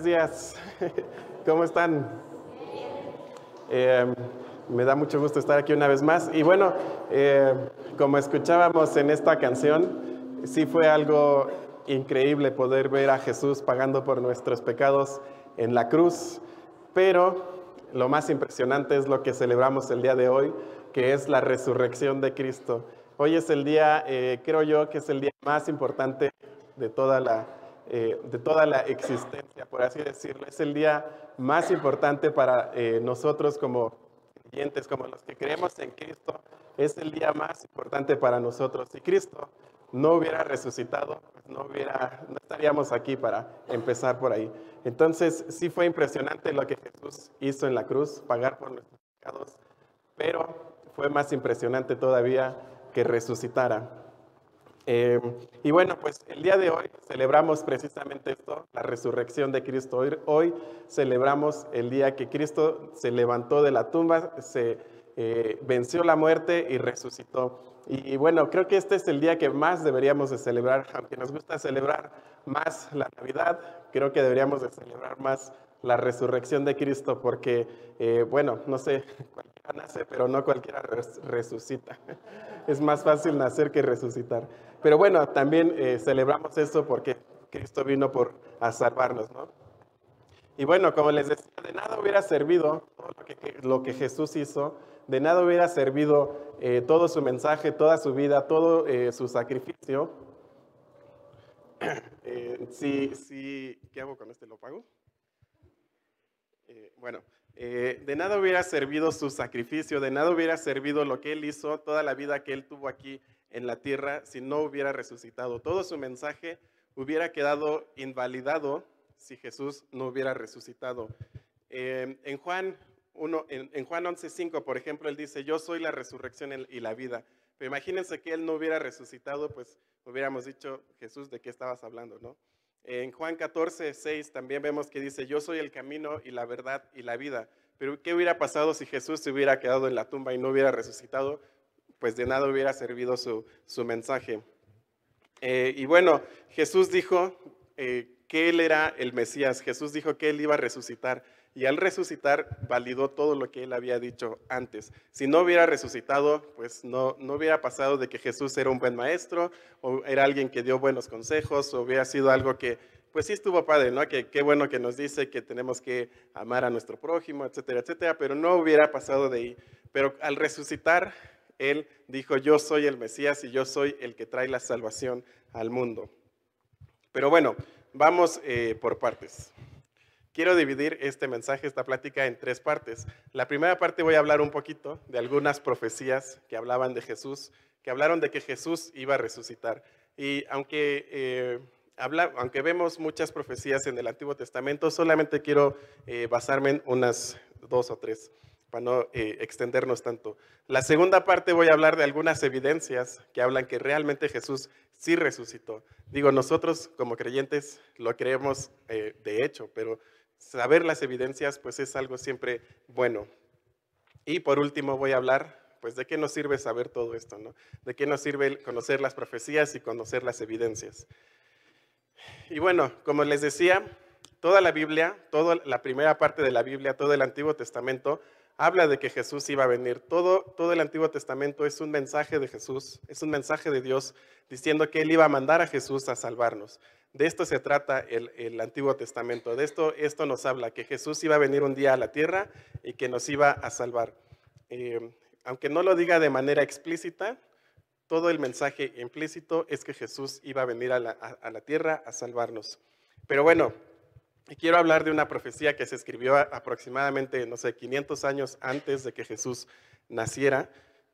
buenos días. ¿Cómo están? Eh, me da mucho gusto estar aquí una vez más. Y bueno, eh, como escuchábamos en esta canción, sí fue algo increíble poder ver a Jesús pagando por nuestros pecados en la cruz, pero lo más impresionante es lo que celebramos el día de hoy, que es la resurrección de Cristo. Hoy es el día, eh, creo yo, que es el día más importante de toda la eh, de toda la existencia, por así decirlo. Es el día más importante para eh, nosotros como creyentes, como los que creemos en Cristo. Es el día más importante para nosotros. Si Cristo no hubiera resucitado, pues no, hubiera, no estaríamos aquí para empezar por ahí. Entonces, sí fue impresionante lo que Jesús hizo en la cruz, pagar por nuestros pecados, pero fue más impresionante todavía que resucitara. Eh, y bueno, pues el día de hoy celebramos precisamente esto, la resurrección de Cristo. Hoy, hoy celebramos el día que Cristo se levantó de la tumba, se eh, venció la muerte y resucitó. Y, bueno, creo que este es el día que más deberíamos de celebrar, aunque nos gusta celebrar más la Navidad, creo que deberíamos de celebrar más la resurrección de Cristo, porque, eh, bueno, no sé, cualquiera nace, pero no cualquiera resucita. Es más fácil nacer que resucitar. Pero bueno, también eh, celebramos esto porque Cristo vino por a salvarnos, ¿no? Y bueno, como les decía, de nada hubiera servido lo que, Jesús hizo, de nada hubiera servido eh, todo su mensaje, toda su vida, todo eh, su sacrificio. si, si, ¿Qué hago con este? ¿Lo pago? bueno, de nada hubiera servido su sacrificio, de nada hubiera servido lo que Él hizo, toda la vida que Él tuvo aquí en la tierra si no hubiera resucitado. Todo su mensaje hubiera quedado invalidado si Jesús no hubiera resucitado. Eh, en Juan 1, en, Juan 11:5, por ejemplo, él dice, "Yo soy la resurrección y la vida." Pero imagínense que él no hubiera resucitado, pues hubiéramos dicho, "Jesús, ¿de qué estabas hablando?", ¿no? En Juan 14:6 también vemos que dice, "Yo soy el camino y la verdad y la vida." Pero ¿qué hubiera pasado si Jesús se hubiera quedado en la tumba y no hubiera resucitado? Pues de nada hubiera servido su, mensaje. Eh, y bueno, Jesús dijo eh, que Él era el Mesías, Jesús dijo que Él iba a resucitar y al resucitar validó todo lo que Él había dicho antes. Si no hubiera resucitado, pues no, no hubiera pasado de que Jesús era un buen maestro o era alguien que dio buenos consejos o hubiera sido algo que, pues sí estuvo padre, ¿no? Que qué bueno que nos dice que tenemos que amar a nuestro prójimo, etcétera, etcétera, pero no hubiera pasado de ahí. Pero al resucitar, él dijo, yo soy el Mesías y yo soy el que trae la salvación al mundo. Pero bueno, vamos eh, por partes. Quiero dividir este mensaje, esta plática, en tres partes. La primera parte voy a hablar un poquito de algunas profecías que hablaban de Jesús, que hablaron de que Jesús iba a resucitar. Y aunque, eh, aunque vemos muchas profecías en el Antiguo Testamento, solamente quiero eh, basarme en unas dos o tres para no eh, extendernos tanto. La segunda parte voy a hablar de algunas evidencias que hablan que realmente Jesús sí resucitó. Digo, nosotros como creyentes lo creemos eh, de hecho, pero saber las evidencias pues es algo siempre bueno. Y por último voy a hablar pues de qué nos sirve saber todo esto, ¿no? De qué nos sirve conocer las profecías y conocer las evidencias. Y bueno, como les decía, toda la Biblia, toda la primera parte de la Biblia, todo el Antiguo Testamento habla de que Jesús iba a venir. Todo, todo el Antiguo Testamento es un mensaje de Jesús, es un mensaje de Dios diciendo que Él iba a mandar a Jesús a salvarnos. De esto se trata el, Antiguo Testamento. De esto, esto nos habla, que Jesús iba a venir un día a la tierra y que nos iba a salvar. Eh, aunque no lo diga de manera explícita, todo el mensaje implícito es que Jesús iba a venir a la, a la tierra a salvarnos. Pero bueno, y quiero hablar de una profecía que se escribió aproximadamente, no sé, 500 años antes de que Jesús naciera.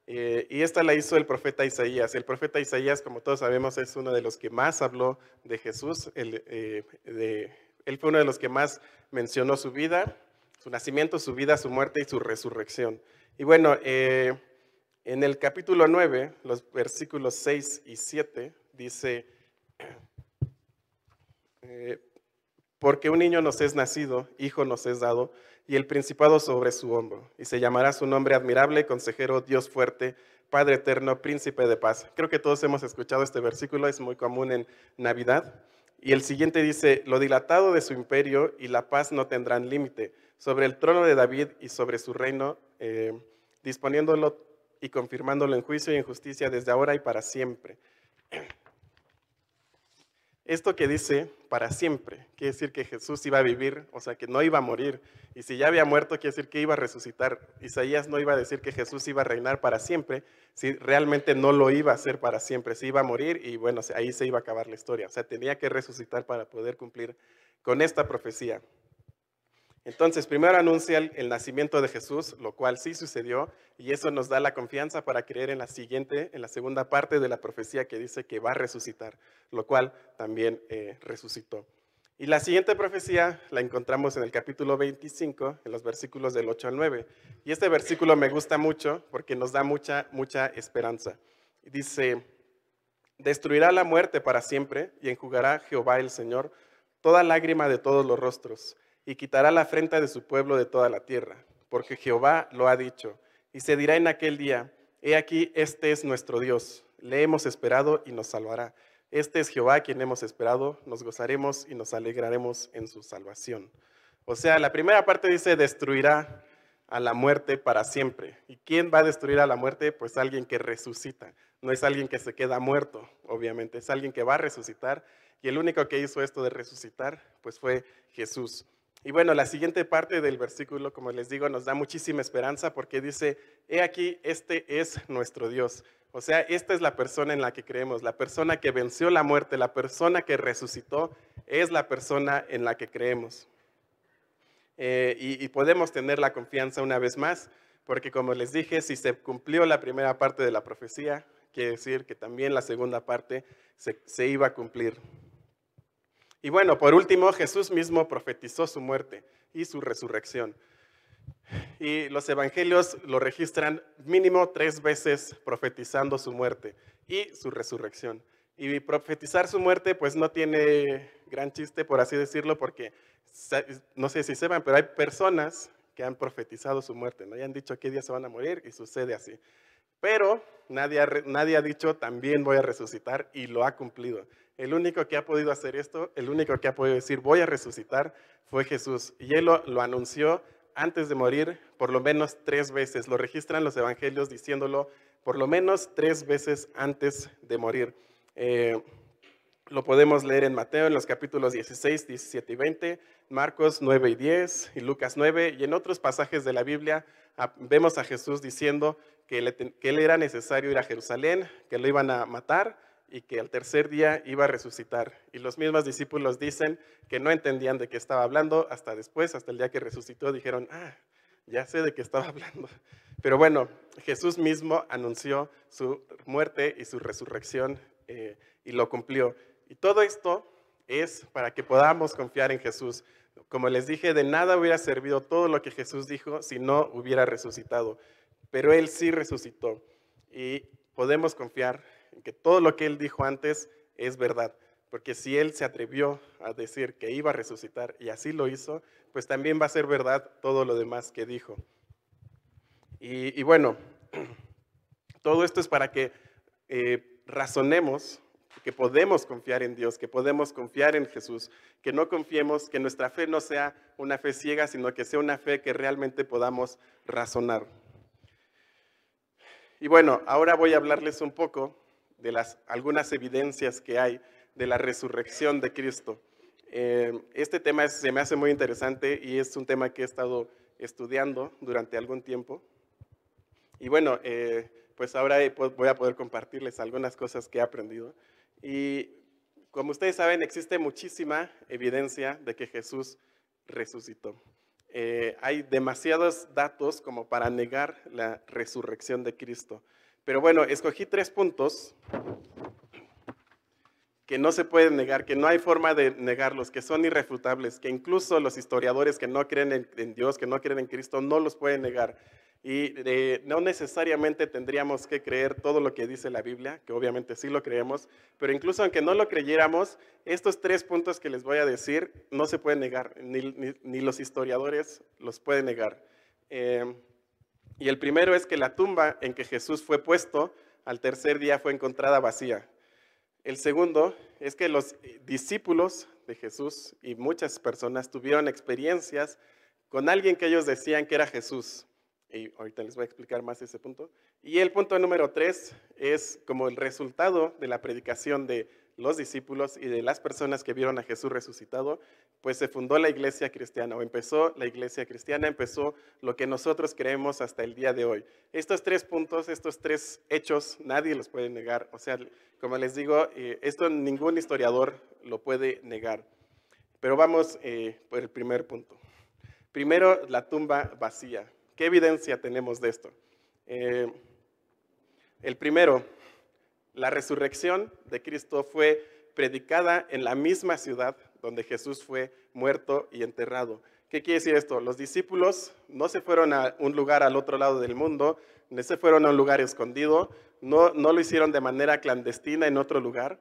Eh, y esta la hizo el profeta Isaías. El profeta Isaías, como todos sabemos, es uno de los que más habló de Jesús. Eh, él fue uno de los que más mencionó su vida, su nacimiento, su vida, su muerte y su resurrección. Y bueno, eh, en el capítulo 9, los versículos 6 y 7, dice, porque un niño nos es nacido, hijo nos es dado, y el principado sobre su hombro. Y se llamará su nombre admirable, consejero, Dios fuerte, Padre eterno, príncipe de paz. Creo que todos hemos escuchado este versículo, es muy común en Navidad. Y el siguiente dice, lo dilatado de su imperio y la paz no tendrán límite, sobre el trono de David y sobre su reino, eh, disponiéndolo y confirmándolo en juicio y en justicia desde ahora y para siempre. Esto que dice para siempre, quiere decir que Jesús iba a vivir, o sea, que no iba a morir. Y si ya había muerto, quiere decir que iba a resucitar. Isaías no iba a decir que Jesús iba a reinar para siempre, si realmente no lo iba a hacer para siempre, si iba a morir y bueno, ahí se iba a acabar la historia. O sea, tenía que resucitar para poder cumplir con esta profecía. Entonces, primero anuncia el, nacimiento de Jesús, lo cual sí sucedió, y eso nos da la confianza para creer en la siguiente, en la segunda parte de la profecía que dice que va a resucitar, lo cual también eh, resucitó. Y la siguiente profecía la encontramos en el capítulo 25, en los versículos del 8 al 9. Y este versículo me gusta mucho porque nos da mucha, mucha esperanza. Dice, destruirá la muerte para siempre y enjugará Jehová el Señor toda lágrima de todos los rostros y quitará la afrenta de su pueblo de toda la tierra, porque Jehová lo ha dicho. Y se dirá en aquel día, he aquí, este es nuestro Dios, le hemos esperado y nos salvará. Este es Jehová quien hemos esperado, nos gozaremos y nos alegraremos en su salvación. O sea, la primera parte dice, destruirá a la muerte para siempre. ¿Y quién va a destruir a la muerte? Pues alguien que resucita. No es alguien que se queda muerto, obviamente, es alguien que va a resucitar. Y el único que hizo esto de resucitar, pues fue Jesús. Y bueno, la siguiente parte del versículo, como les digo, nos da muchísima esperanza porque dice, he aquí, este es nuestro Dios. O sea, esta es la persona en la que creemos, la persona que venció la muerte, la persona que resucitó, es la persona en la que creemos. Eh, y, podemos tener la confianza una vez más, porque como les dije, si se cumplió la primera parte de la profecía, quiere decir que también la segunda parte se iba a cumplir. Y bueno, por último, Jesús mismo profetizó su muerte y su resurrección. Y los evangelios lo registran mínimo tres veces profetizando su muerte y su resurrección. Y profetizar su muerte pues no tiene gran chiste, por así decirlo, porque no sé si sepan, pero hay personas que han profetizado su muerte, ¿no? Y han dicho qué día se van a morir y sucede así. Pero nadie nadie ha dicho también voy a resucitar y lo ha cumplido. El único que ha podido hacer esto, el único que ha podido decir voy a resucitar fue Jesús. Y él lo, anunció antes de morir por lo menos tres veces. Lo registran los evangelios diciéndolo por lo menos tres veces antes de morir. Eh, lo podemos leer en Mateo en los capítulos 16, 17 y 20, Marcos 9 y 10 y Lucas 9 y en otros pasajes de la Biblia vemos a Jesús diciendo que, que él era necesario ir a Jerusalén, que lo iban a matar y que al tercer día iba a resucitar. Y los mismos discípulos dicen que no entendían de qué estaba hablando hasta después, hasta el día que resucitó, dijeron, ah, ya sé de qué estaba hablando. Pero bueno, Jesús mismo anunció su muerte y su resurrección eh, y lo cumplió. Y todo esto es para que podamos confiar en Jesús. Como les dije, de nada hubiera servido todo lo que Jesús dijo si no hubiera resucitado. Pero Él sí resucitó y podemos confiar que todo lo que él dijo antes es verdad. Porque si él se atrevió a decir que iba a resucitar y así lo hizo, pues también va a ser verdad todo lo demás que dijo. Y, bueno, todo esto es para que eh, razonemos que podemos confiar en Dios, que podemos confiar en Jesús, que no confiemos, que nuestra fe no sea una fe ciega, sino que sea una fe que realmente podamos razonar. Y bueno, ahora voy a hablarles un poco de las algunas evidencias que hay de la resurrección de Cristo. Eh, este tema se me hace muy interesante y es un tema que he estado estudiando durante algún tiempo. Y bueno, eh, pues ahora voy a poder compartirles algunas cosas que he aprendido. Y como ustedes saben, existe muchísima evidencia de que Jesús resucitó. Eh, hay demasiados datos como para negar la resurrección de Cristo. Pero bueno, escogí tres puntos que no se pueden negar, que no hay forma de negarlos, que son irrefutables, que incluso los historiadores que no creen en, Dios, que no creen en Cristo, no los pueden negar. Y no necesariamente tendríamos que creer todo lo que dice la Biblia, que obviamente sí lo creemos, pero incluso aunque no lo creyéramos, estos tres puntos que les voy a decir no se pueden negar, ni, los historiadores los pueden negar. Eh, y el primero es que la tumba en que Jesús fue puesto al tercer día fue encontrada vacía. El segundo es que los discípulos de Jesús y muchas personas tuvieron experiencias con alguien que ellos decían que era Jesús. Y ahorita les voy a explicar más ese punto. Y el punto número tres es como el resultado de la predicación de los discípulos y de las personas que vieron a Jesús resucitado, pues se fundó la iglesia cristiana o empezó la iglesia cristiana, empezó lo que nosotros creemos hasta el día de hoy. Estos tres puntos, estos tres hechos, nadie los puede negar. O sea, como les digo, eh, esto ningún historiador lo puede negar. Pero vamos eh, por el primer punto. Primero, la tumba vacía. ¿Qué evidencia tenemos de esto? Eh, el primero, la resurrección de Cristo fue predicada en la misma ciudad donde Jesús fue muerto y enterrado. ¿Qué quiere decir esto? Los discípulos no se fueron a un lugar al otro lado del mundo, no se fueron a un lugar escondido, no, no lo hicieron de manera clandestina en otro lugar,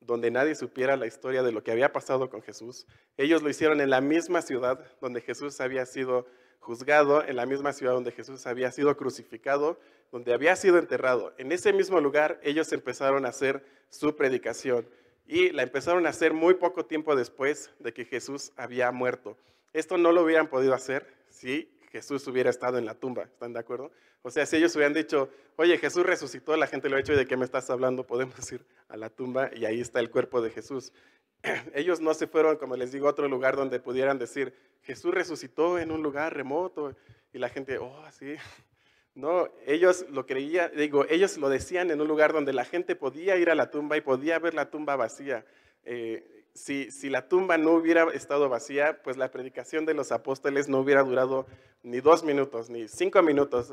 donde nadie supiera la historia de lo que había pasado con Jesús. Ellos lo hicieron en la misma ciudad donde Jesús había sido juzgado, en la misma ciudad donde Jesús había sido crucificado donde había sido enterrado. En ese mismo lugar ellos empezaron a hacer su predicación y la empezaron a hacer muy poco tiempo después de que Jesús había muerto. Esto no lo hubieran podido hacer si Jesús hubiera estado en la tumba, ¿están de acuerdo? O sea, si ellos hubieran dicho, oye, Jesús resucitó, la gente lo ha hecho, ¿y de qué me estás hablando? Podemos ir a la tumba y ahí está el cuerpo de Jesús. Ellos no se fueron, como les digo, a otro lugar donde pudieran decir, Jesús resucitó en un lugar remoto. Y la gente, oh, sí, no, ellos lo creían, digo, ellos lo decían en un lugar donde la gente podía ir a la tumba y podía ver la tumba vacía. Eh, si, si, la tumba no hubiera estado vacía, pues la predicación de los apóstoles no hubiera durado ni dos minutos, ni cinco minutos.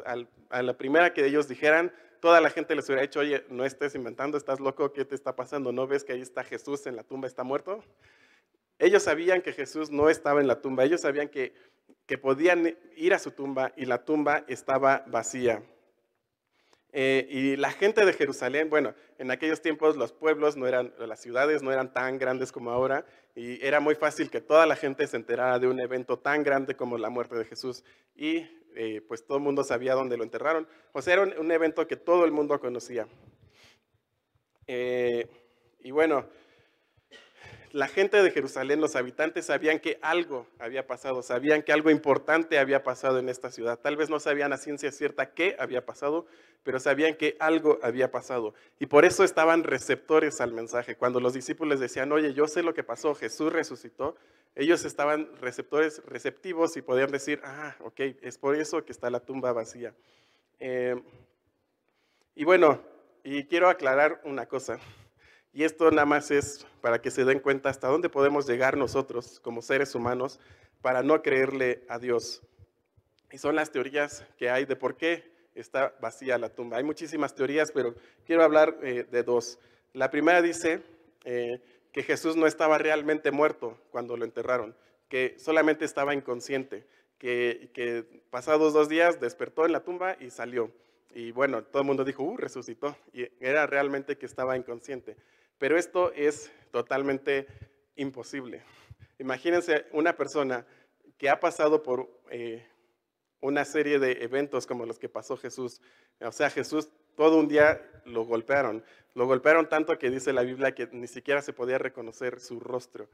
a la primera que ellos dijeran, toda la gente les hubiera dicho, oye, no estés inventando, estás loco, ¿qué te está pasando? ¿No ves que ahí está Jesús en la tumba, está muerto? Ellos sabían que Jesús no estaba en la tumba, ellos sabían que que podían ir a su tumba y la tumba estaba vacía. Eh, y la gente de Jerusalén, bueno, en aquellos tiempos los pueblos no eran, las ciudades no eran tan grandes como ahora, y era muy fácil que toda la gente se enterara de un evento tan grande como la muerte de Jesús, y eh, pues todo el mundo sabía dónde lo enterraron. O sea, era un, evento que todo el mundo conocía. Eh, y bueno, la gente de Jerusalén, los habitantes, sabían que algo había pasado, sabían que algo importante había pasado en esta ciudad. Tal vez no sabían a ciencia cierta qué había pasado, pero sabían que algo había pasado. Y por eso estaban receptores al mensaje. Cuando los discípulos decían, oye, yo sé lo que pasó, Jesús resucitó, ellos estaban receptores, receptivos y podían decir, ah, ok, es por eso que está la tumba vacía. Eh, y bueno, y quiero aclarar una cosa. Y esto nada más es para que se den cuenta hasta dónde podemos llegar nosotros como seres humanos para no creerle a Dios. Y son las teorías que hay de por qué está vacía la tumba. Hay muchísimas teorías, pero quiero hablar eh, de dos. La primera dice eh, que Jesús no estaba realmente muerto cuando lo enterraron, que solamente estaba inconsciente, que, que pasados dos días despertó en la tumba y salió. Y bueno, todo el mundo dijo, uh, resucitó. Y era realmente que estaba inconsciente. Pero esto es totalmente imposible. Imagínense una persona que ha pasado por eh, una serie de eventos como los que pasó Jesús. O sea, Jesús todo un día lo golpearon. Lo golpearon tanto que dice la Biblia que ni siquiera se podía reconocer su rostro.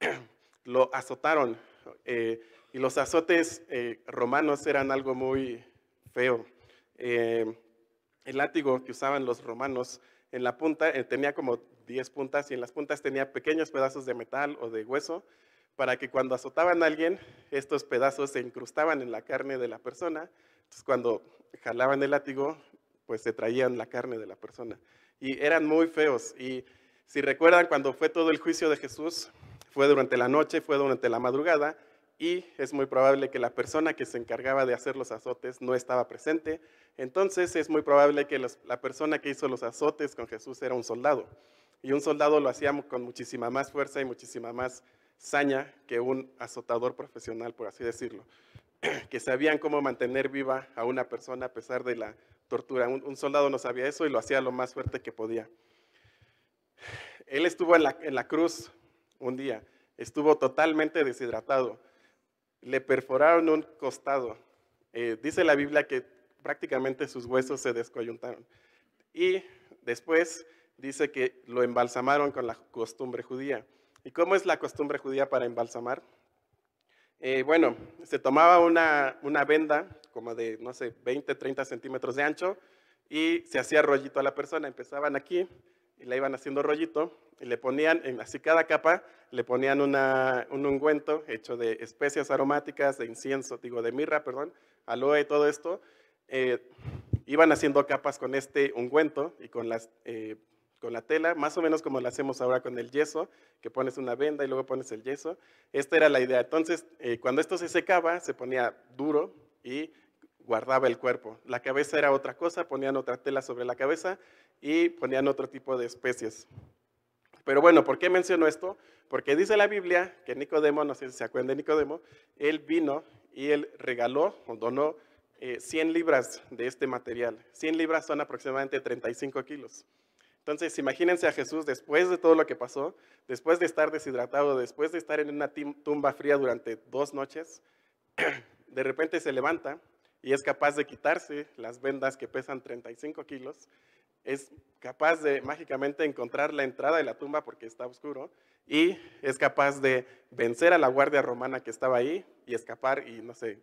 lo azotaron. Eh, y los azotes eh, romanos eran algo muy feo. el látigo que usaban los romanos en la punta tenía como 10 puntas y en las puntas tenía pequeños pedazos de metal o de hueso para que cuando azotaban a alguien, estos pedazos se incrustaban en la carne de la persona. Entonces cuando jalaban el látigo, pues se traían la carne de la persona. Y eran muy feos. Y si recuerdan, cuando fue todo el juicio de Jesús, fue durante la noche, fue durante la madrugada, y es muy probable que la persona que se encargaba de hacer los azotes no estaba presente. Entonces es muy probable que la persona que hizo los azotes con Jesús era un soldado. Y un soldado lo hacía con muchísima más fuerza y muchísima más saña que un azotador profesional, por así decirlo, que sabían cómo mantener viva a una persona a pesar de la tortura. Un, soldado no sabía eso y lo hacía lo más fuerte que podía. Él estuvo en la, cruz un día, estuvo totalmente deshidratado, le perforaron un costado. Eh, dice la Biblia que prácticamente sus huesos se descoyuntaron. Y después dice que lo embalsamaron con la costumbre judía. ¿Y cómo es la costumbre judía para embalsamar? Eh, bueno, se tomaba una, una, venda como de, no sé, 20, 30 centímetros de ancho y se hacía rollito a la persona. Empezaban aquí y la iban haciendo rollito y le ponían, en así cada capa, le ponían una, un ungüento hecho de especias aromáticas, de incienso, digo, de mirra, perdón, aloe, todo esto. Eh, iban haciendo capas con este ungüento y con las eh, con la tela, más o menos como lo hacemos ahora con el yeso, que pones una venda y luego pones el yeso. Esta era la idea. Entonces, eh, cuando esto se secaba, se ponía duro y guardaba el cuerpo. La cabeza era otra cosa, ponían otra tela sobre la cabeza y ponían otro tipo de especies. Pero bueno, ¿por qué menciono esto? Porque dice la Biblia que Nicodemo, no sé si se acuerdan de Nicodemo, él vino y él regaló o donó 100 eh, libras de este material. 100 libras son aproximadamente 35 kilos. Entonces, imagínense a Jesús después de todo lo que pasó, después de estar deshidratado, después de estar en una tumba fría durante dos noches, de repente se levanta y es capaz de quitarse las vendas que pesan 35 kilos, es capaz de mágicamente encontrar la entrada de la tumba porque está oscuro y es capaz de vencer a la guardia romana que estaba ahí y escapar y no sé,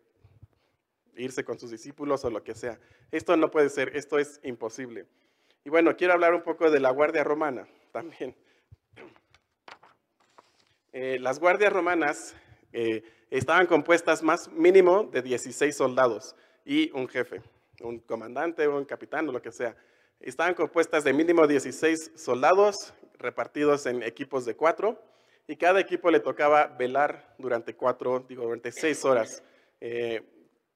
irse con sus discípulos o lo que sea. Esto no puede ser, esto es imposible. Y bueno, quiero hablar un poco de la Guardia Romana también. Eh, las guardias romanas eh, estaban compuestas más mínimo de 16 soldados y un jefe, un comandante, un capitán o lo que sea. Estaban compuestas de mínimo 16 soldados repartidos en equipos de cuatro y cada equipo le tocaba velar durante cuatro, digo, durante seis horas. Eh,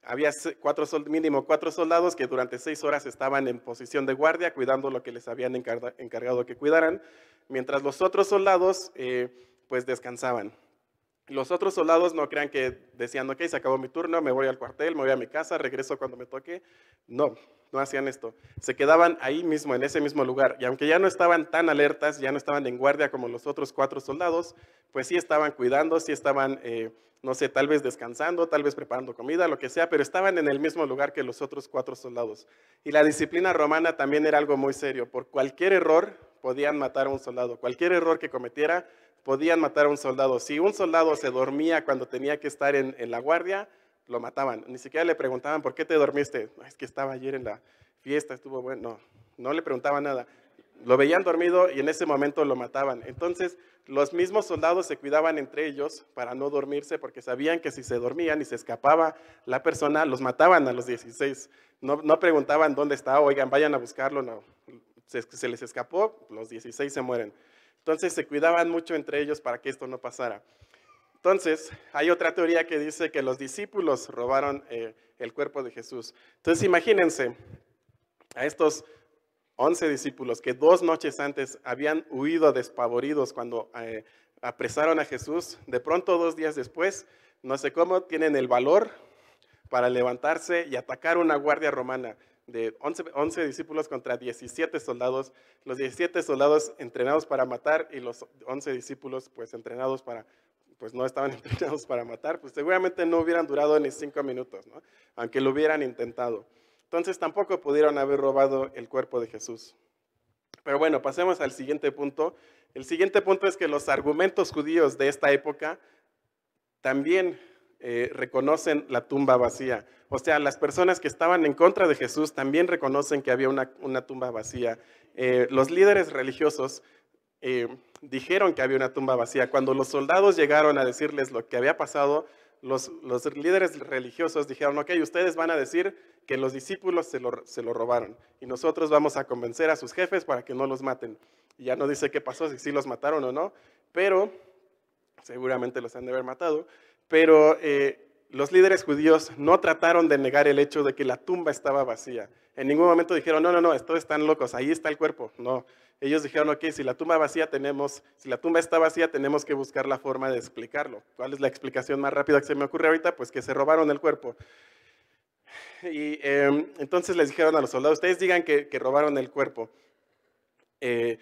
había cuatro, mínimo cuatro soldados que durante seis horas estaban en posición de guardia, cuidando lo que les habían encargado que cuidaran, mientras los otros soldados eh, pues descansaban. Los otros soldados no crean que decían, ok, se acabó mi turno, me voy al cuartel, me voy a mi casa, regreso cuando me toque. No, no hacían esto. Se quedaban ahí mismo, en ese mismo lugar. Y aunque ya no estaban tan alertas, ya no estaban en guardia como los otros cuatro soldados, pues sí estaban cuidando, sí estaban, eh, no sé, tal vez descansando, tal vez preparando comida, lo que sea, pero estaban en el mismo lugar que los otros cuatro soldados. Y la disciplina romana también era algo muy serio. Por cualquier error podían matar a un soldado. Cualquier error que cometiera podían matar a un soldado. Si un soldado se dormía cuando tenía que estar en, la guardia, lo mataban. Ni siquiera le preguntaban, ¿por qué te dormiste? es que estaba ayer en la fiesta, estuvo bueno. No, no le preguntaban nada. Lo veían dormido y en ese momento lo mataban. Entonces, los mismos soldados se cuidaban entre ellos para no dormirse porque sabían que si se dormían y se escapaba la persona, los mataban a los 16. No, no preguntaban dónde está, oigan, vayan a buscarlo, no. Se, se les escapó, los 16 se mueren. Entonces se cuidaban mucho entre ellos para que esto no pasara. Entonces, hay otra teoría que dice que los discípulos robaron eh, el cuerpo de Jesús. Entonces, imagínense a estos 11 discípulos que dos noches antes habían huido despavoridos cuando eh, apresaron a Jesús. De pronto, dos días después, no sé cómo, tienen el valor para levantarse y atacar una guardia romana de 11, discípulos contra 17 soldados, los 17 soldados entrenados para matar y los 11 discípulos pues entrenados para, pues no estaban entrenados para matar, pues seguramente no hubieran durado ni cinco minutos, ¿no? aunque lo hubieran intentado. Entonces tampoco pudieron haber robado el cuerpo de Jesús. Pero bueno, pasemos al siguiente punto. El siguiente punto es que los argumentos judíos de esta época también eh, reconocen la tumba vacía. O sea, las personas que estaban en contra de Jesús también reconocen que había una, tumba vacía. Eh, los líderes religiosos eh, dijeron que había una tumba vacía. Cuando los soldados llegaron a decirles lo que había pasado, los, líderes religiosos dijeron, ok, ustedes van a decir que los discípulos se lo, se lo, robaron y nosotros vamos a convencer a sus jefes para que no los maten. Y ya no dice qué pasó, si sí los mataron o no, pero seguramente los han de haber matado pero eh, los líderes judíos no trataron de negar el hecho de que la tumba estaba vacía. En ningún momento dijeron, no, no, no, estos están locos, ahí está el cuerpo. No, ellos dijeron, ok, si la tumba vacía tenemos, si la tumba está vacía tenemos que buscar la forma de explicarlo. ¿Cuál es la explicación más rápida que se me ocurre ahorita? Pues que se robaron el cuerpo. Y em, entonces les dijeron a los soldados, ustedes digan que, robaron el cuerpo. Eh,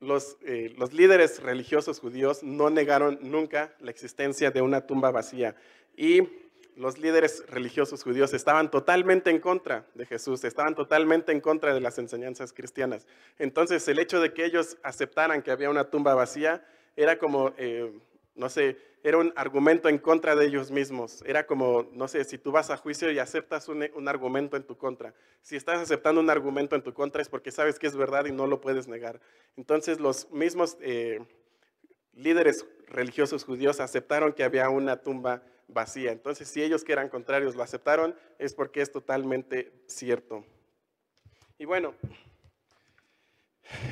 eh, los, líderes religiosos judíos no negaron nunca la existencia de una tumba vacía. Y los líderes religiosos judíos estaban totalmente en contra de Jesús, estaban totalmente en contra de las enseñanzas cristianas. Entonces el hecho de que ellos aceptaran que había una tumba vacía era como, eh, no sé, era un argumento en contra de ellos mismos. Era como, no sé, si tú vas a juicio y aceptas un, argumento en tu contra. Si estás aceptando un argumento en tu contra es porque sabes que es verdad y no lo puedes negar. Entonces los mismos eh, líderes religiosos judíos aceptaron que había una tumba vacía. Entonces si ellos que eran contrarios lo aceptaron es porque es totalmente cierto. Y bueno,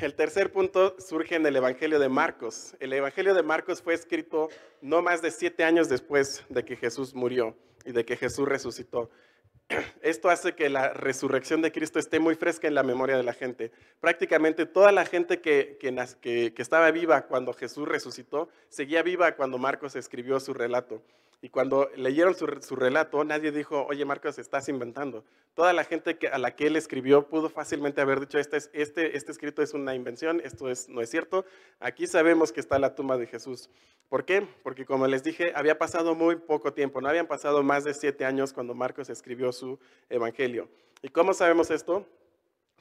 el tercer punto surge en el Evangelio de Marcos. El Evangelio de Marcos fue escrito no más de siete años después de que Jesús murió y de que Jesús resucitó. Esto hace que la resurrección de Cristo esté muy fresca en la memoria de la gente. Prácticamente toda la gente que, que, estaba viva cuando Jesús resucitó, seguía viva cuando Marcos escribió su relato. Y cuando leyeron su, relato, nadie dijo, oye Marcos, estás inventando. Toda la gente que, a la que él escribió pudo fácilmente haber dicho, este, este, este escrito es una invención, esto es, no es cierto. Aquí sabemos que está la tumba de Jesús. ¿Por qué? Porque como les dije, había pasado muy poco tiempo, no habían pasado más de siete años cuando Marcos escribió su evangelio. ¿Y cómo sabemos esto?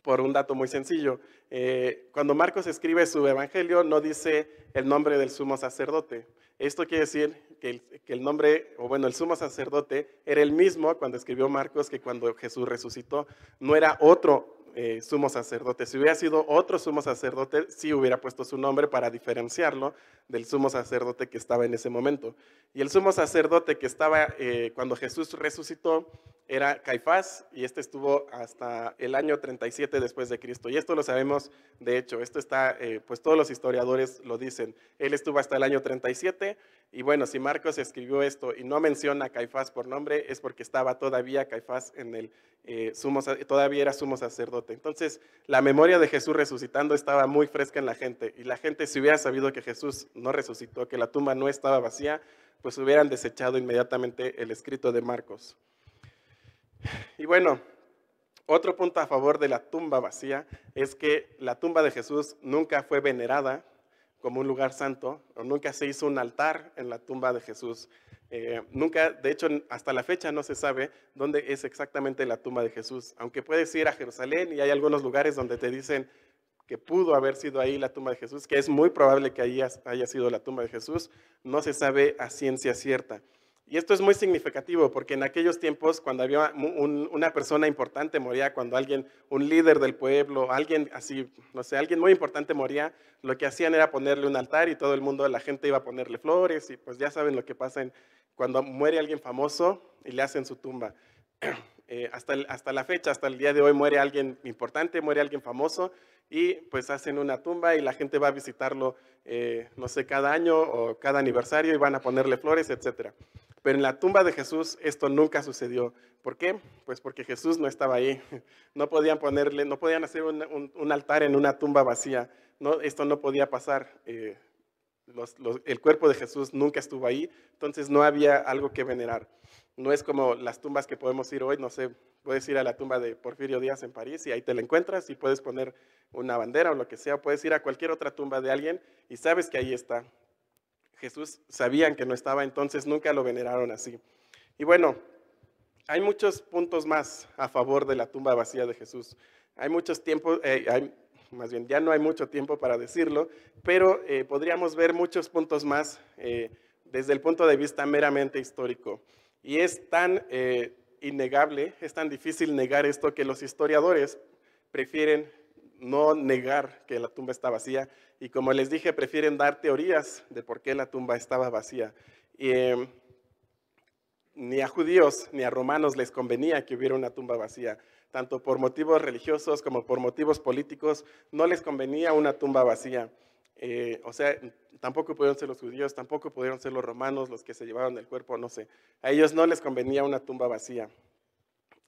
por un dato muy sencillo. Eh, cuando Marcos escribe su evangelio, no dice el nombre del sumo sacerdote. Esto quiere decir que el, nombre, o bueno, el sumo sacerdote era el mismo cuando escribió Marcos que cuando Jesús resucitó. No era otro eh, sumo sacerdote. Si hubiera sido otro sumo sacerdote, sí hubiera puesto su nombre para diferenciarlo del sumo sacerdote que estaba en ese momento. Y el sumo sacerdote que estaba eh, cuando Jesús resucitó era Caifás y este estuvo hasta el año 37 después de Cristo. Y esto lo sabemos, de hecho, esto está, eh, pues todos los historiadores lo dicen. Él estuvo hasta el año 37 y bueno, si Marcos escribió esto y no menciona a Caifás por nombre, es porque estaba todavía Caifás en el sumo, todavía era sumo sacerdote. Entonces, la memoria de Jesús resucitando estaba muy fresca en la gente. Y la gente, si hubiera sabido que Jesús no resucitó, que la tumba no estaba vacía, pues hubieran desechado inmediatamente el escrito de Marcos. Y bueno, otro punto a favor de la tumba vacía es que la tumba de Jesús nunca fue venerada como un lugar santo, o nunca se hizo un altar en la tumba de Jesús. Eh, nunca, de hecho, hasta la fecha no se sabe dónde es exactamente la tumba de Jesús. Aunque puedes ir a Jerusalén y hay algunos lugares donde te dicen que pudo haber sido ahí la tumba de Jesús, que es muy probable que ahí haya sido la tumba de Jesús, no se sabe a ciencia cierta. Y esto es muy significativo porque en aquellos tiempos, cuando había una persona importante moría, cuando alguien, un líder del pueblo, alguien así, no sé, alguien muy importante moría, lo que hacían era ponerle un altar y todo el mundo, la gente iba a ponerle flores y pues ya saben lo que pasa cuando muere alguien famoso y le hacen su tumba. Eh, hasta, hasta la fecha, hasta el día de hoy muere alguien importante, muere alguien famoso y pues hacen una tumba y la gente va a visitarlo, eh, no sé, cada año o cada aniversario y van a ponerle flores, etcétera. Pero en la tumba de Jesús esto nunca sucedió. ¿Por qué? Pues porque Jesús no estaba ahí. No podían ponerle, no podían hacer un, altar en una tumba vacía. Esto no podía pasar. Eh, el cuerpo de Jesús nunca estuvo ahí, entonces no había algo que venerar. No es como las tumbas que podemos ir hoy, no sé, puedes ir a la tumba de Porfirio Díaz en París y ahí te la encuentras y puedes poner una bandera o lo que sea, puedes ir a cualquier otra tumba de alguien y sabes que ahí está. Jesús sabían que no estaba, entonces nunca lo veneraron así. Y bueno, hay muchos puntos más a favor de la tumba vacía de Jesús. Hay muchos tiempos, eh, más bien ya no hay mucho tiempo para decirlo, pero eh, podríamos ver muchos puntos más eh, desde el punto de vista meramente histórico. Y es tan innegable, es tan difícil negar esto que los historiadores prefieren no negar que la tumba está vacía y como les dije, prefieren dar teorías de por qué la tumba estaba vacía. Em, ni a judíos ni a romanos les convenía que hubiera una tumba vacía, tanto por motivos religiosos como por motivos políticos, no les convenía una tumba vacía. Eh, o sea, tampoco pudieron ser los judíos, tampoco pudieron ser los romanos los que se llevaron el cuerpo, no sé. A ellos no les convenía una tumba vacía.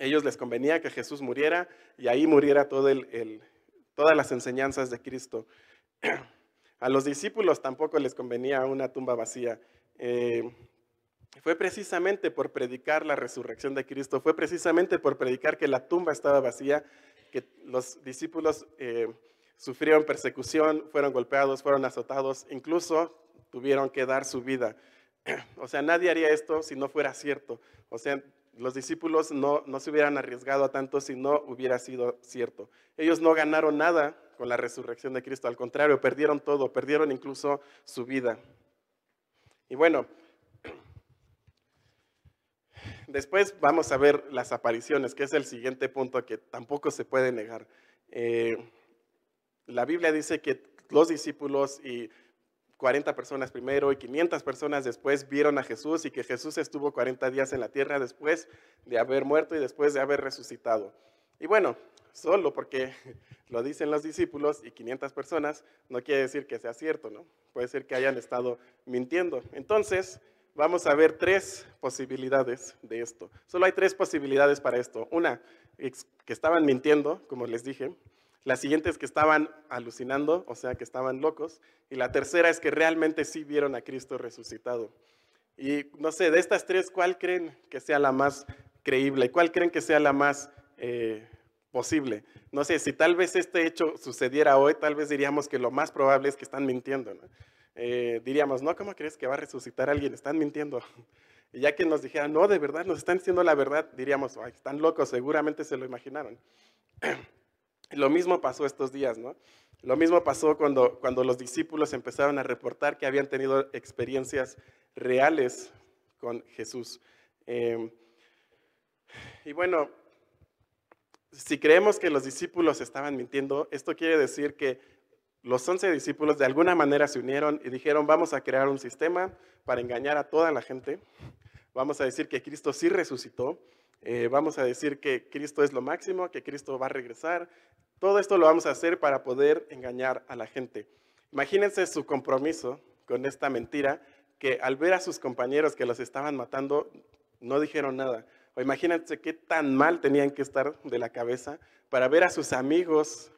A ellos les convenía que Jesús muriera y ahí muriera todo el, todas las enseñanzas de Cristo. A los discípulos tampoco les convenía una tumba vacía. Eh, fue precisamente por predicar la resurrección de Cristo, fue precisamente por predicar que la tumba estaba vacía, que los discípulos eh, sufrieron persecución, fueron golpeados, fueron azotados, incluso tuvieron que dar su vida. O sea, nadie haría esto si no fuera cierto. O sea, los discípulos no, no se hubieran arriesgado a tanto si no hubiera sido cierto. Ellos no ganaron nada con la resurrección de Cristo, al contrario, perdieron todo, perdieron incluso su vida. Y bueno, después vamos a ver las apariciones, que es el siguiente punto que tampoco se puede negar. Eh, la Biblia dice que los discípulos y 40 personas primero y 500 personas después vieron a Jesús y que Jesús estuvo 40 días en la tierra después de haber muerto y después de haber resucitado. Y bueno, solo porque lo dicen los discípulos y 500 personas no quiere decir que sea cierto, ¿no? Puede ser que hayan estado mintiendo. Entonces, vamos a ver tres posibilidades de esto. Solo hay tres posibilidades para esto. Una, que estaban mintiendo, como les dije. La siguiente es que estaban alucinando, o sea, que estaban locos. Y la tercera es que realmente sí vieron a Cristo resucitado. Y no sé, de estas tres, ¿cuál creen que sea la más creíble? ¿Cuál creen que sea la más eh, posible? No sé, si tal vez este hecho sucediera hoy, tal vez diríamos que lo más probable es que están mintiendo. Eh, diríamos, no, ¿cómo crees que va a resucitar alguien? Están mintiendo. Y ya que nos dijeran, no, de verdad, nos están diciendo la verdad, diríamos, Ay, están locos, seguramente se lo imaginaron. Lo mismo pasó estos días, ¿no? Lo mismo pasó cuando, cuando los discípulos empezaron a reportar que habían tenido experiencias reales con Jesús. Em, y bueno, si creemos que los discípulos estaban mintiendo, esto quiere decir que los once discípulos de alguna manera se unieron y dijeron, vamos a crear un sistema para engañar a toda la gente. Vamos a decir que Cristo sí resucitó. Eh, vamos a decir que Cristo es lo máximo, que Cristo va a regresar, todo esto lo vamos a hacer para poder engañar a la gente. Imagínense su compromiso con esta mentira, que al ver a sus compañeros que los estaban matando, no dijeron nada. O imagínense qué tan mal tenían que estar de la cabeza para ver a sus amigos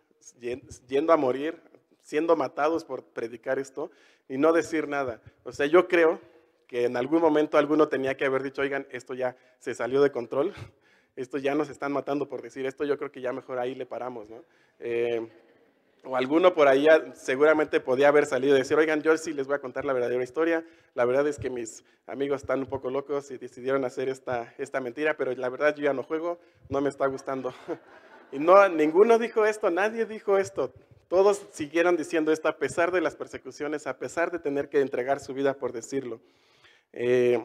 yendo a morir, siendo matados por predicar esto y no decir nada. O sea, yo creo que en algún momento alguno tenía que haber dicho, oigan, esto ya se salió de control, esto ya nos están matando por decir esto, yo creo que ya mejor ahí le paramos, ¿no? Eh, o alguno por ahí seguramente podía haber salido y decir, oigan, yo sí les voy a contar la verdadera historia, la verdad es que mis amigos están un poco locos y decidieron hacer esta, esta mentira, pero la verdad yo ya no juego, no me está gustando. y no, ninguno dijo esto, nadie dijo esto. Todos siguieron diciendo esto a pesar de las persecuciones, a pesar de tener que entregar su vida por decirlo. Eh,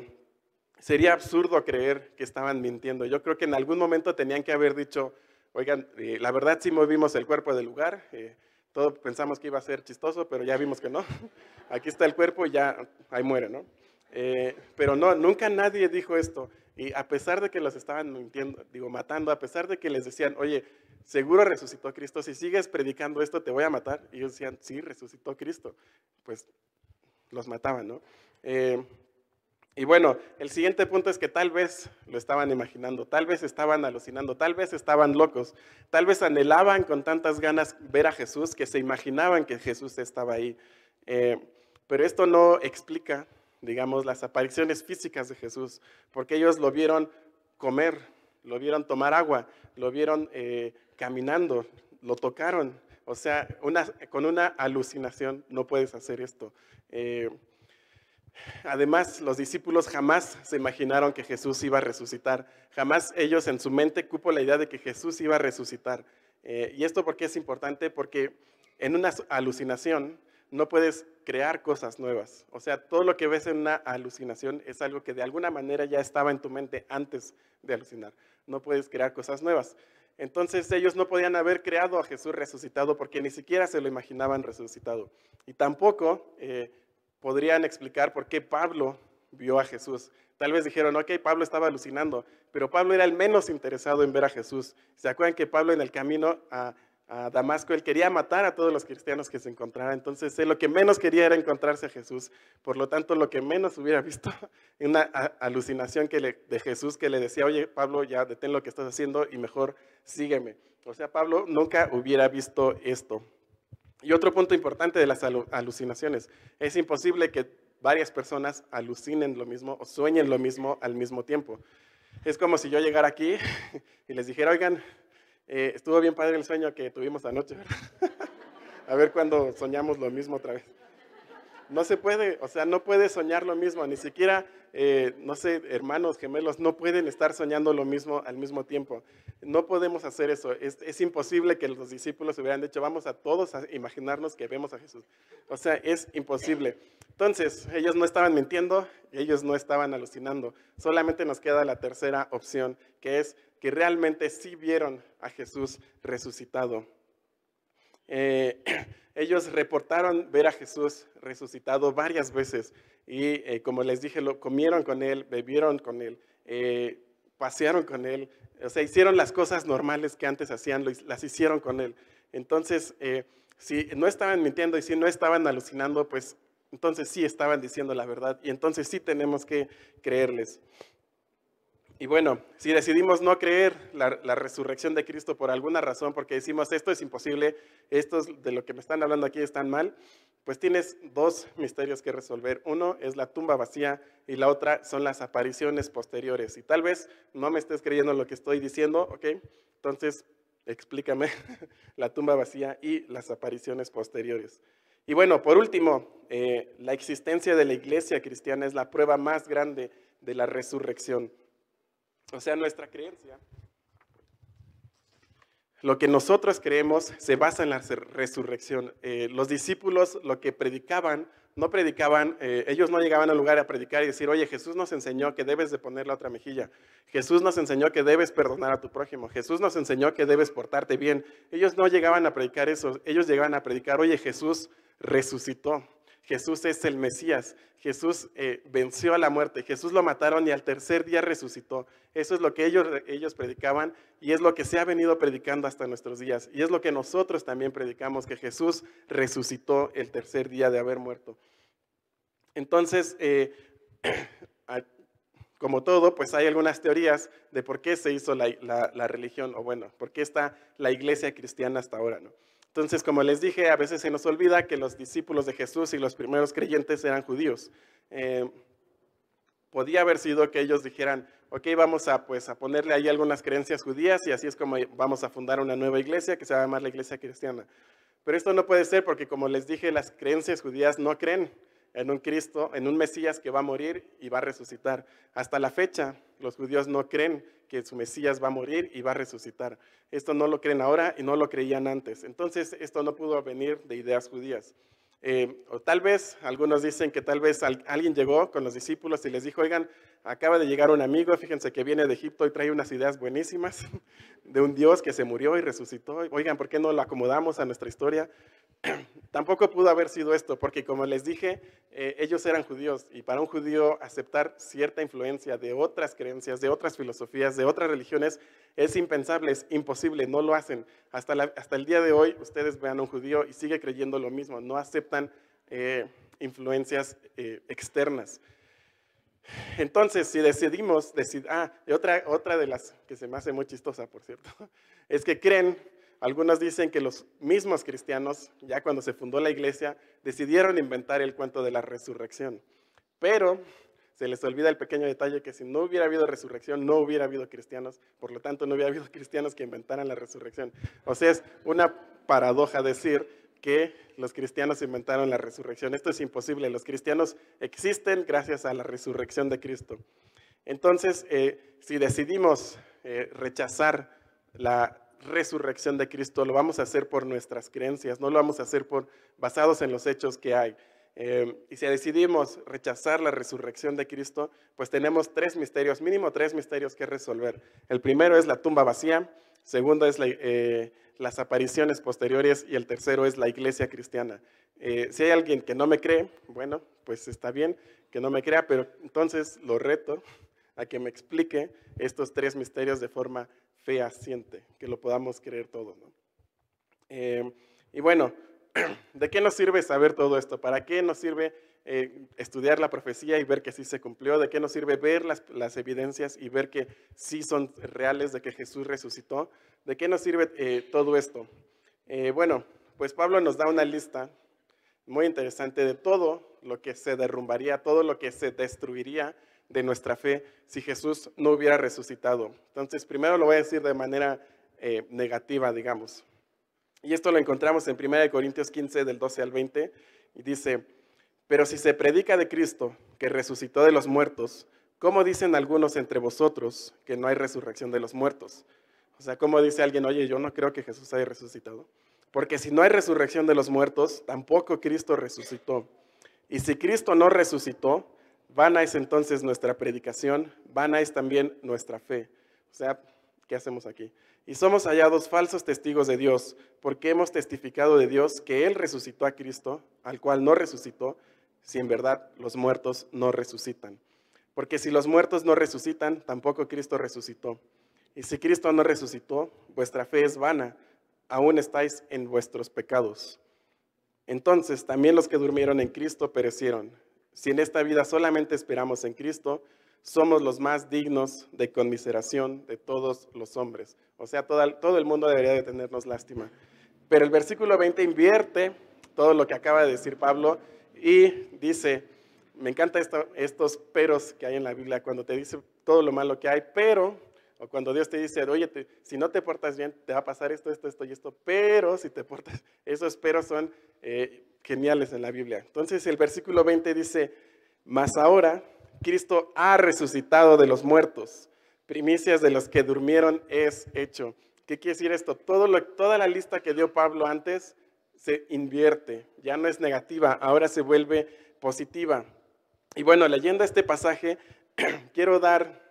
sería absurdo creer que estaban mintiendo. Yo creo que en algún momento tenían que haber dicho, oigan, eh, la verdad sí movimos el cuerpo del lugar, eh, todos pensamos que iba a ser chistoso, pero ya vimos que no. Aquí está el cuerpo y ya ahí muere, ¿no? Eh, pero no, nunca nadie dijo esto. Y a pesar de que los estaban digo, matando, a pesar de que les decían, oye, seguro resucitó Cristo, si sigues predicando esto te voy a matar. Y ellos decían, sí, resucitó Cristo. Pues los mataban, ¿no? Y bueno, el siguiente punto es que tal vez lo estaban imaginando, tal vez estaban alucinando, tal vez estaban locos, tal vez anhelaban con tantas ganas ver a Jesús que se imaginaban que Jesús estaba ahí. Eh, pero esto no explica, digamos, las apariciones físicas de Jesús, porque ellos lo vieron comer, lo vieron tomar agua, lo vieron eh, caminando, lo tocaron. O sea, con una alucinación no puedes hacer esto. Eh, Además, los discípulos jamás se imaginaron que Jesús iba a resucitar. Jamás ellos en su mente cupo la idea de que Jesús iba a resucitar. Eh, ¿Y esto por qué es importante? Porque en una alucinación no puedes crear cosas nuevas. O sea, todo lo que ves en una alucinación es algo que de alguna manera ya estaba en tu mente antes de alucinar. No puedes crear cosas nuevas. Entonces ellos no podían haber creado a Jesús resucitado porque ni siquiera se lo imaginaban resucitado. Y tampoco eh, podrían explicar por qué Pablo vio a Jesús. Tal vez dijeron, ok, Pablo estaba alucinando, pero Pablo era el menos interesado en ver a Jesús. ¿Se acuerdan que Pablo en el camino a, Damasco, él quería matar a todos los cristianos que se encontraran? Entonces, él lo que menos quería era encontrarse a Jesús. Por lo tanto, lo que menos hubiera visto, una alucinación que de Jesús que le decía, oye, Pablo, ya detén lo que estás haciendo y mejor sígueme. O sea, Pablo nunca hubiera visto esto. Y otro punto importante de las alucinaciones, es imposible que varias personas alucinen lo mismo o sueñen lo mismo al mismo tiempo. Es como si yo llegara aquí y les dijera, oigan, eh, estuvo bien padre el sueño que tuvimos anoche, A ver cuándo soñamos lo mismo otra vez. No se puede, o sea, no puede soñar lo mismo, ni siquiera, eh, no sé, hermanos gemelos no pueden estar soñando lo mismo al mismo tiempo. No podemos hacer eso. Es, es imposible que los discípulos hubieran dicho, vamos a todos a imaginarnos que vemos a Jesús. O sea, es imposible. Entonces, ellos no estaban mintiendo, ellos no estaban alucinando. Solamente nos queda la tercera opción, que es que realmente sí vieron a Jesús resucitado. Eh, ellos reportaron ver a Jesús resucitado varias veces y eh, como les dije, lo comieron con él, bebieron con él, eh, pasearon con él, o sea, hicieron las cosas normales que antes hacían, las hicieron con él. Entonces, si no estaban mintiendo y si no estaban alucinando, pues entonces sí estaban diciendo la verdad y entonces sí tenemos que creerles. Y bueno, si decidimos no creer la, resurrección de Cristo por alguna razón, porque decimos esto es imposible, esto de lo que me están hablando aquí están mal, pues tienes dos misterios que resolver. Uno es la tumba vacía y la otra son las apariciones posteriores. Y tal vez no me estés creyendo lo que estoy diciendo, ¿ok? Entonces, explícame la tumba vacía y las apariciones posteriores. Y bueno, por último, eh, la existencia de la iglesia cristiana es la prueba más grande de la resurrección. O sea, nuestra creencia, lo que nosotros creemos se basa en la resurrección. Eh, los discípulos lo que predicaban, no predicaban, eh, ellos no llegaban al lugar a predicar y decir, oye, Jesús nos enseñó que debes de poner la otra mejilla. Jesús nos enseñó que debes perdonar a tu prójimo. Jesús nos enseñó que debes portarte bien. Ellos no llegaban a predicar eso. Ellos llegaban a predicar, oye, Jesús resucitó. Jesús es el Mesías. Jesús eh, venció a la muerte. Jesús lo mataron y al tercer día resucitó. Eso es lo que ellos, ellos predicaban y es lo que se ha venido predicando hasta nuestros días. Y es lo que nosotros también predicamos, que Jesús resucitó el tercer día de haber muerto. Entonces, eh, como todo, pues hay algunas teorías de por qué se hizo la, la religión, o bueno, por qué está la iglesia cristiana hasta ahora. ¿no? Entonces, como les dije, a veces se nos olvida que los discípulos de Jesús y los primeros creyentes eran judíos. Eh, podía haber sido que ellos dijeran, ok, vamos a, pues, a ponerle ahí algunas creencias judías y así es como vamos a fundar una nueva iglesia que se va a llamar la iglesia cristiana. Pero esto no puede ser porque, como les dije, las creencias judías no creen en un Cristo, en un Mesías que va a morir y va a resucitar. Hasta la fecha, los judíos no creen que su Mesías va a morir y va a resucitar. Esto no lo creen ahora y no lo creían antes. Entonces, esto no pudo venir de ideas judías. Eh, o tal vez, algunos dicen que tal vez alguien llegó con los discípulos y les dijo, oigan, acaba de llegar un amigo, fíjense que viene de Egipto y trae unas ideas buenísimas de un Dios que se murió y resucitó. Oigan, ¿por qué no lo acomodamos a nuestra historia? Tampoco pudo haber sido esto, porque como les dije, eh, ellos eran judíos y para un judío aceptar cierta influencia de otras creencias, de otras filosofías, de otras religiones, es impensable, es imposible, no lo hacen. Hasta, hasta el día de hoy ustedes vean a un judío y sigue creyendo lo mismo, no aceptan eh, influencias eh, externas. Entonces, si decidimos, decir, ah, otra, otra de las que se me hace muy chistosa, por cierto, es que creen algunos dicen que los mismos cristianos, ya cuando se fundó la iglesia, decidieron inventar el cuento de la resurrección. Pero se les olvida el pequeño detalle que si no hubiera habido resurrección, no hubiera habido cristianos, por lo tanto no hubiera habido cristianos que inventaran la resurrección. O sea, es una paradoja decir que los cristianos inventaron la resurrección. Esto es imposible. Los cristianos existen gracias a la resurrección de Cristo. Entonces, eh, si decidimos eh, rechazar la resurrección de Cristo lo vamos a hacer por nuestras creencias, no lo vamos a hacer por, basados en los hechos que hay. Eh, y si decidimos rechazar la resurrección de Cristo, pues tenemos tres misterios, mínimo tres misterios que resolver. El primero es la tumba vacía, segundo es eh, las apariciones posteriores y el tercero es la iglesia cristiana. Eh, si hay alguien que no me cree, bueno, pues está bien que no me crea, pero entonces lo reto a que me explique estos tres misterios de forma fehaciente, que lo podamos creer todo. Eh, y bueno, ¿de qué nos sirve saber todo esto? ¿Para qué nos sirve eh, estudiar la profecía y ver que sí se cumplió? ¿De qué nos sirve ver las, evidencias y ver que sí son reales de que Jesús resucitó? ¿De qué nos sirve eh, todo esto? bueno, pues Pablo nos da una lista muy interesante de todo lo que se derrumbaría, todo lo que se destruiría de nuestra fe si Jesús no hubiera resucitado. Entonces, primero lo voy a decir de manera eh, negativa, digamos. Y esto lo encontramos en 1 Corintios 15, del 12 al 20, y dice, Pero si se predica de Cristo, que resucitó de los muertos, ¿cómo dicen algunos entre vosotros que no hay resurrección de los muertos? O sea, ¿cómo dice alguien, oye, yo no creo que Jesús haya resucitado? Porque si no hay resurrección de los muertos, tampoco Cristo resucitó. Y si Cristo no resucitó, vana es entonces nuestra predicación, vana es también nuestra fe. O sea, ¿qué hacemos aquí? Y somos hallados falsos testigos de Dios, porque hemos testificado de Dios que Él resucitó a Cristo, al cual no resucitó, si en verdad los muertos no resucitan. Porque si los muertos no resucitan, tampoco Cristo resucitó. Y si Cristo no resucitó, vuestra fe es vana, aún estáis en vuestros pecados. Entonces también los que durmieron en Cristo perecieron. Si en esta vida solamente esperamos en Cristo, somos los más dignos de conmiseración de todos los hombres. O sea, todo, todo el mundo debería de tenernos lástima. Pero el versículo 20 invierte todo lo que acaba de decir Pablo y dice, me encanta estos peros que hay en la Biblia cuando te dice todo lo malo que hay, pero, o cuando Dios te dice, oye, si no te portas bien, te va a pasar esto, esto, esto y esto, pero si te portas, esos peros son eh, geniales en la Biblia. Entonces el versículo 20 dice, mas ahora Cristo ha resucitado de los muertos. Primicias de los que durmieron es hecho. ¿Qué quiere decir esto? Toda la lista que dio Pablo antes se invierte, ya no es negativa, ahora se vuelve positiva. Y bueno, leyendo este pasaje, quiero dar,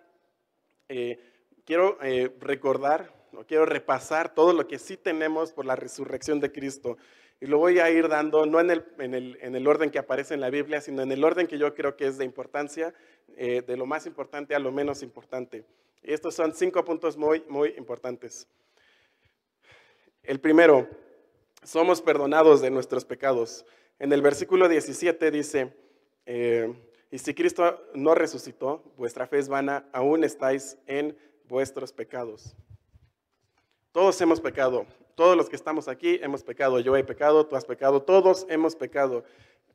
eh, quiero eh, recordar, o quiero repasar todo lo que sí tenemos por la resurrección de Cristo. Y lo voy a ir dando, no en el, en el, en el orden que aparece en la Biblia, sino en el orden que yo creo que es de importancia, eh, de lo más importante a lo menos importante. Y estos son cinco puntos muy, muy importantes. El primero, somos perdonados de nuestros pecados. En el versículo 17 dice, eh, y si Cristo no resucitó, vuestra fe es vana, aún estáis en vuestros pecados. Todos hemos pecado. Todos los que estamos aquí hemos pecado. Yo he pecado, tú has pecado, todos hemos pecado.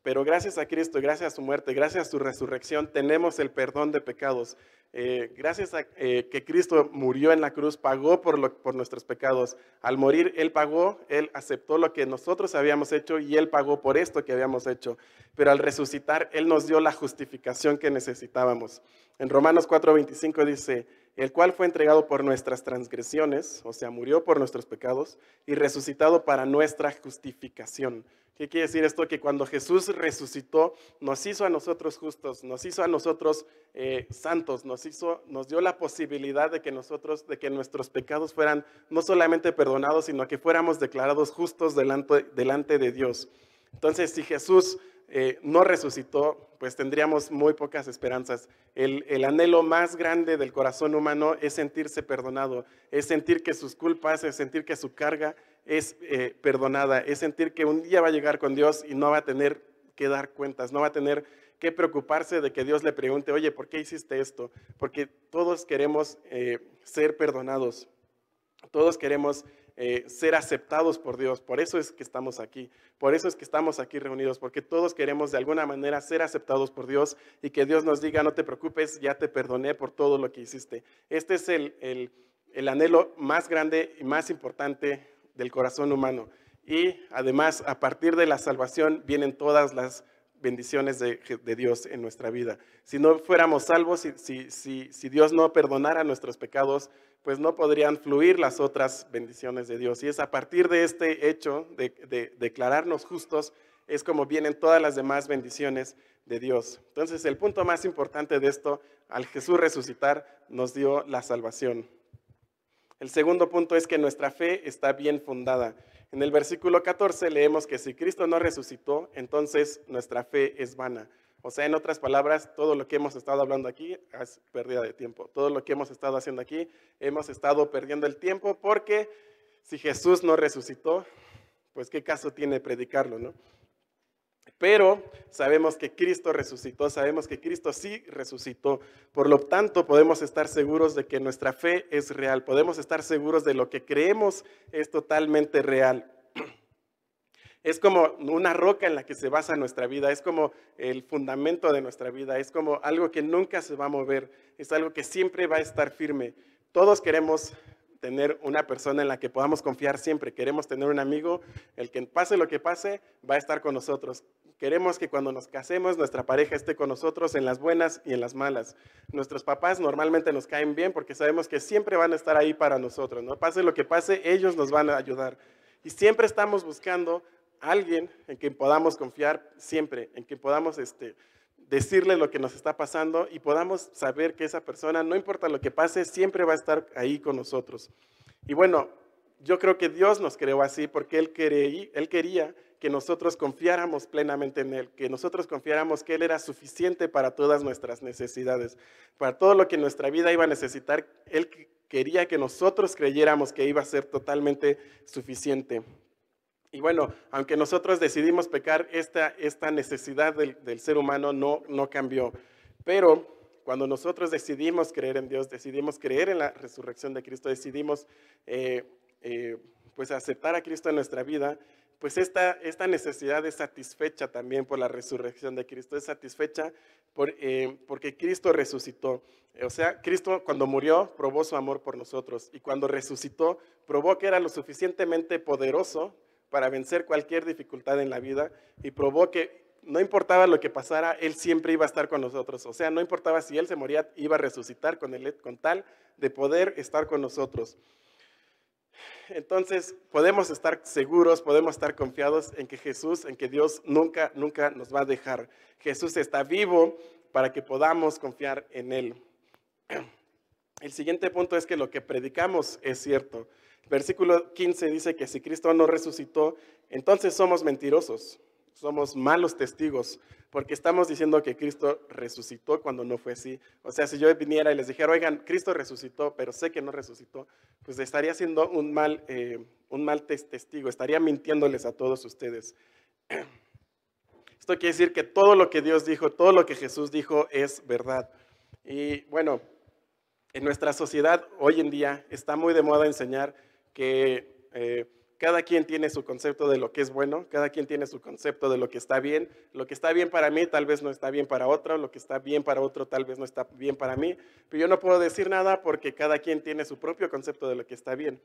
Pero gracias a Cristo, gracias a su muerte, gracias a su resurrección, tenemos el perdón de pecados. Eh, gracias a eh, que Cristo murió en la cruz, pagó por, por nuestros pecados. Al morir, Él pagó, Él aceptó lo que nosotros habíamos hecho y Él pagó por esto que habíamos hecho. Pero al resucitar, Él nos dio la justificación que necesitábamos. En Romanos 4:25 dice, el cual fue entregado por nuestras transgresiones, o sea, murió por nuestros pecados, y resucitado para nuestra justificación. ¿Qué quiere decir esto? Que cuando Jesús resucitó, nos hizo a nosotros justos, nos hizo a nosotros eh, santos, nos, hizo, nos dio la posibilidad de que nosotros, de que nuestros pecados fueran no solamente perdonados, sino que fuéramos declarados justos delante, de Dios. Entonces, si Jesús eh, no resucitó, pues tendríamos muy pocas esperanzas. El, anhelo más grande del corazón humano es sentirse perdonado, es sentir que sus culpas, es sentir que su carga es eh, perdonada, es sentir que un día va a llegar con Dios y no va a tener que dar cuentas, no va a tener que preocuparse de que Dios le pregunte, oye, ¿por qué hiciste esto? Porque todos queremos eh, ser perdonados, todos queremos eh, ser aceptados por Dios. Por eso es que estamos aquí. Por eso es que estamos aquí reunidos, porque todos queremos de alguna manera ser aceptados por Dios y que Dios nos diga, no te preocupes, ya te perdoné por todo lo que hiciste. Este es el, el, anhelo más grande y más importante del corazón humano. Y además, a partir de la salvación vienen todas las bendiciones de, Dios en nuestra vida. Si no fuéramos salvos, si, si, si Dios no perdonara nuestros pecados, pues no podrían fluir las otras bendiciones de Dios. Y es a partir de este hecho de, declararnos justos, es como vienen todas las demás bendiciones de Dios. Entonces, el punto más importante de esto, al Jesús resucitar, nos dio la salvación. El segundo punto es que nuestra fe está bien fundada. En el versículo 14 leemos que si Cristo no resucitó, entonces nuestra fe es vana. O sea, en otras palabras, todo lo que hemos estado hablando aquí es pérdida de tiempo. Todo lo que hemos estado haciendo aquí, hemos estado perdiendo el tiempo porque si Jesús no resucitó, pues qué caso tiene predicarlo, ¿no? Pero sabemos que Cristo resucitó, sabemos que Cristo sí resucitó. Por lo tanto, podemos estar seguros de que nuestra fe es real. Podemos estar seguros de lo que creemos es totalmente real. Es como una roca en la que se basa nuestra vida, es como el fundamento de nuestra vida, es como algo que nunca se va a mover, es algo que siempre va a estar firme. Todos queremos tener una persona en la que podamos confiar siempre, queremos tener un amigo, el que pase lo que pase, va a estar con nosotros. Queremos que cuando nos casemos nuestra pareja esté con nosotros en las buenas y en las malas. Nuestros papás normalmente nos caen bien porque sabemos que siempre van a estar ahí para nosotros. No pase lo que pase, ellos nos van a ayudar. Y siempre estamos buscando alguien en quien podamos confiar, siempre, en quien podamos este, decirle lo que nos está pasando y podamos saber que esa persona, no importa lo que pase, siempre va a estar ahí con nosotros. Y bueno, yo creo que Dios nos creó así porque Él, él quería que nosotros confiáramos plenamente en Él, que nosotros confiáramos que Él era suficiente para todas nuestras necesidades, para todo lo que nuestra vida iba a necesitar. Él quería que nosotros creyéramos que iba a ser totalmente suficiente. Y bueno, aunque nosotros decidimos pecar, esta, esta necesidad del, ser humano no, no cambió. Pero cuando nosotros decidimos creer en Dios, decidimos creer en la resurrección de Cristo, decidimos eh, eh, pues aceptar a Cristo en nuestra vida, pues esta, esta necesidad es satisfecha también por la resurrección de Cristo, es satisfecha por, eh, porque Cristo resucitó. O sea, Cristo cuando murió probó su amor por nosotros y cuando resucitó probó que era lo suficientemente poderoso para vencer cualquier dificultad en la vida y probó que no importaba lo que pasara, Él siempre iba a estar con nosotros. O sea, no importaba si Él se moría, iba a resucitar con, él, con tal de poder estar con nosotros. Entonces, podemos estar seguros, podemos estar confiados en que Jesús, en que Dios nunca, nunca nos va a dejar. Jesús está vivo para que podamos confiar en Él. El siguiente punto es que lo que predicamos es cierto. Versículo 15 dice que si Cristo no resucitó, entonces somos mentirosos, somos malos testigos, porque estamos diciendo que Cristo resucitó cuando no fue así. O sea, si yo viniera y les dijera, oigan, Cristo resucitó, pero sé que no resucitó, pues estaría siendo un mal, eh, un mal testigo, estaría mintiéndoles a todos ustedes. Esto quiere decir que todo lo que Dios dijo, todo lo que Jesús dijo es verdad. Y bueno, en nuestra sociedad hoy en día está muy de moda enseñar que eh, cada quien tiene su concepto de lo que es bueno, cada quien tiene su concepto de lo que está bien. Lo que está bien para mí tal vez no está bien para otro, lo que está bien para otro tal vez no está bien para mí, pero yo no puedo decir nada porque cada quien tiene su propio concepto de lo que está bien.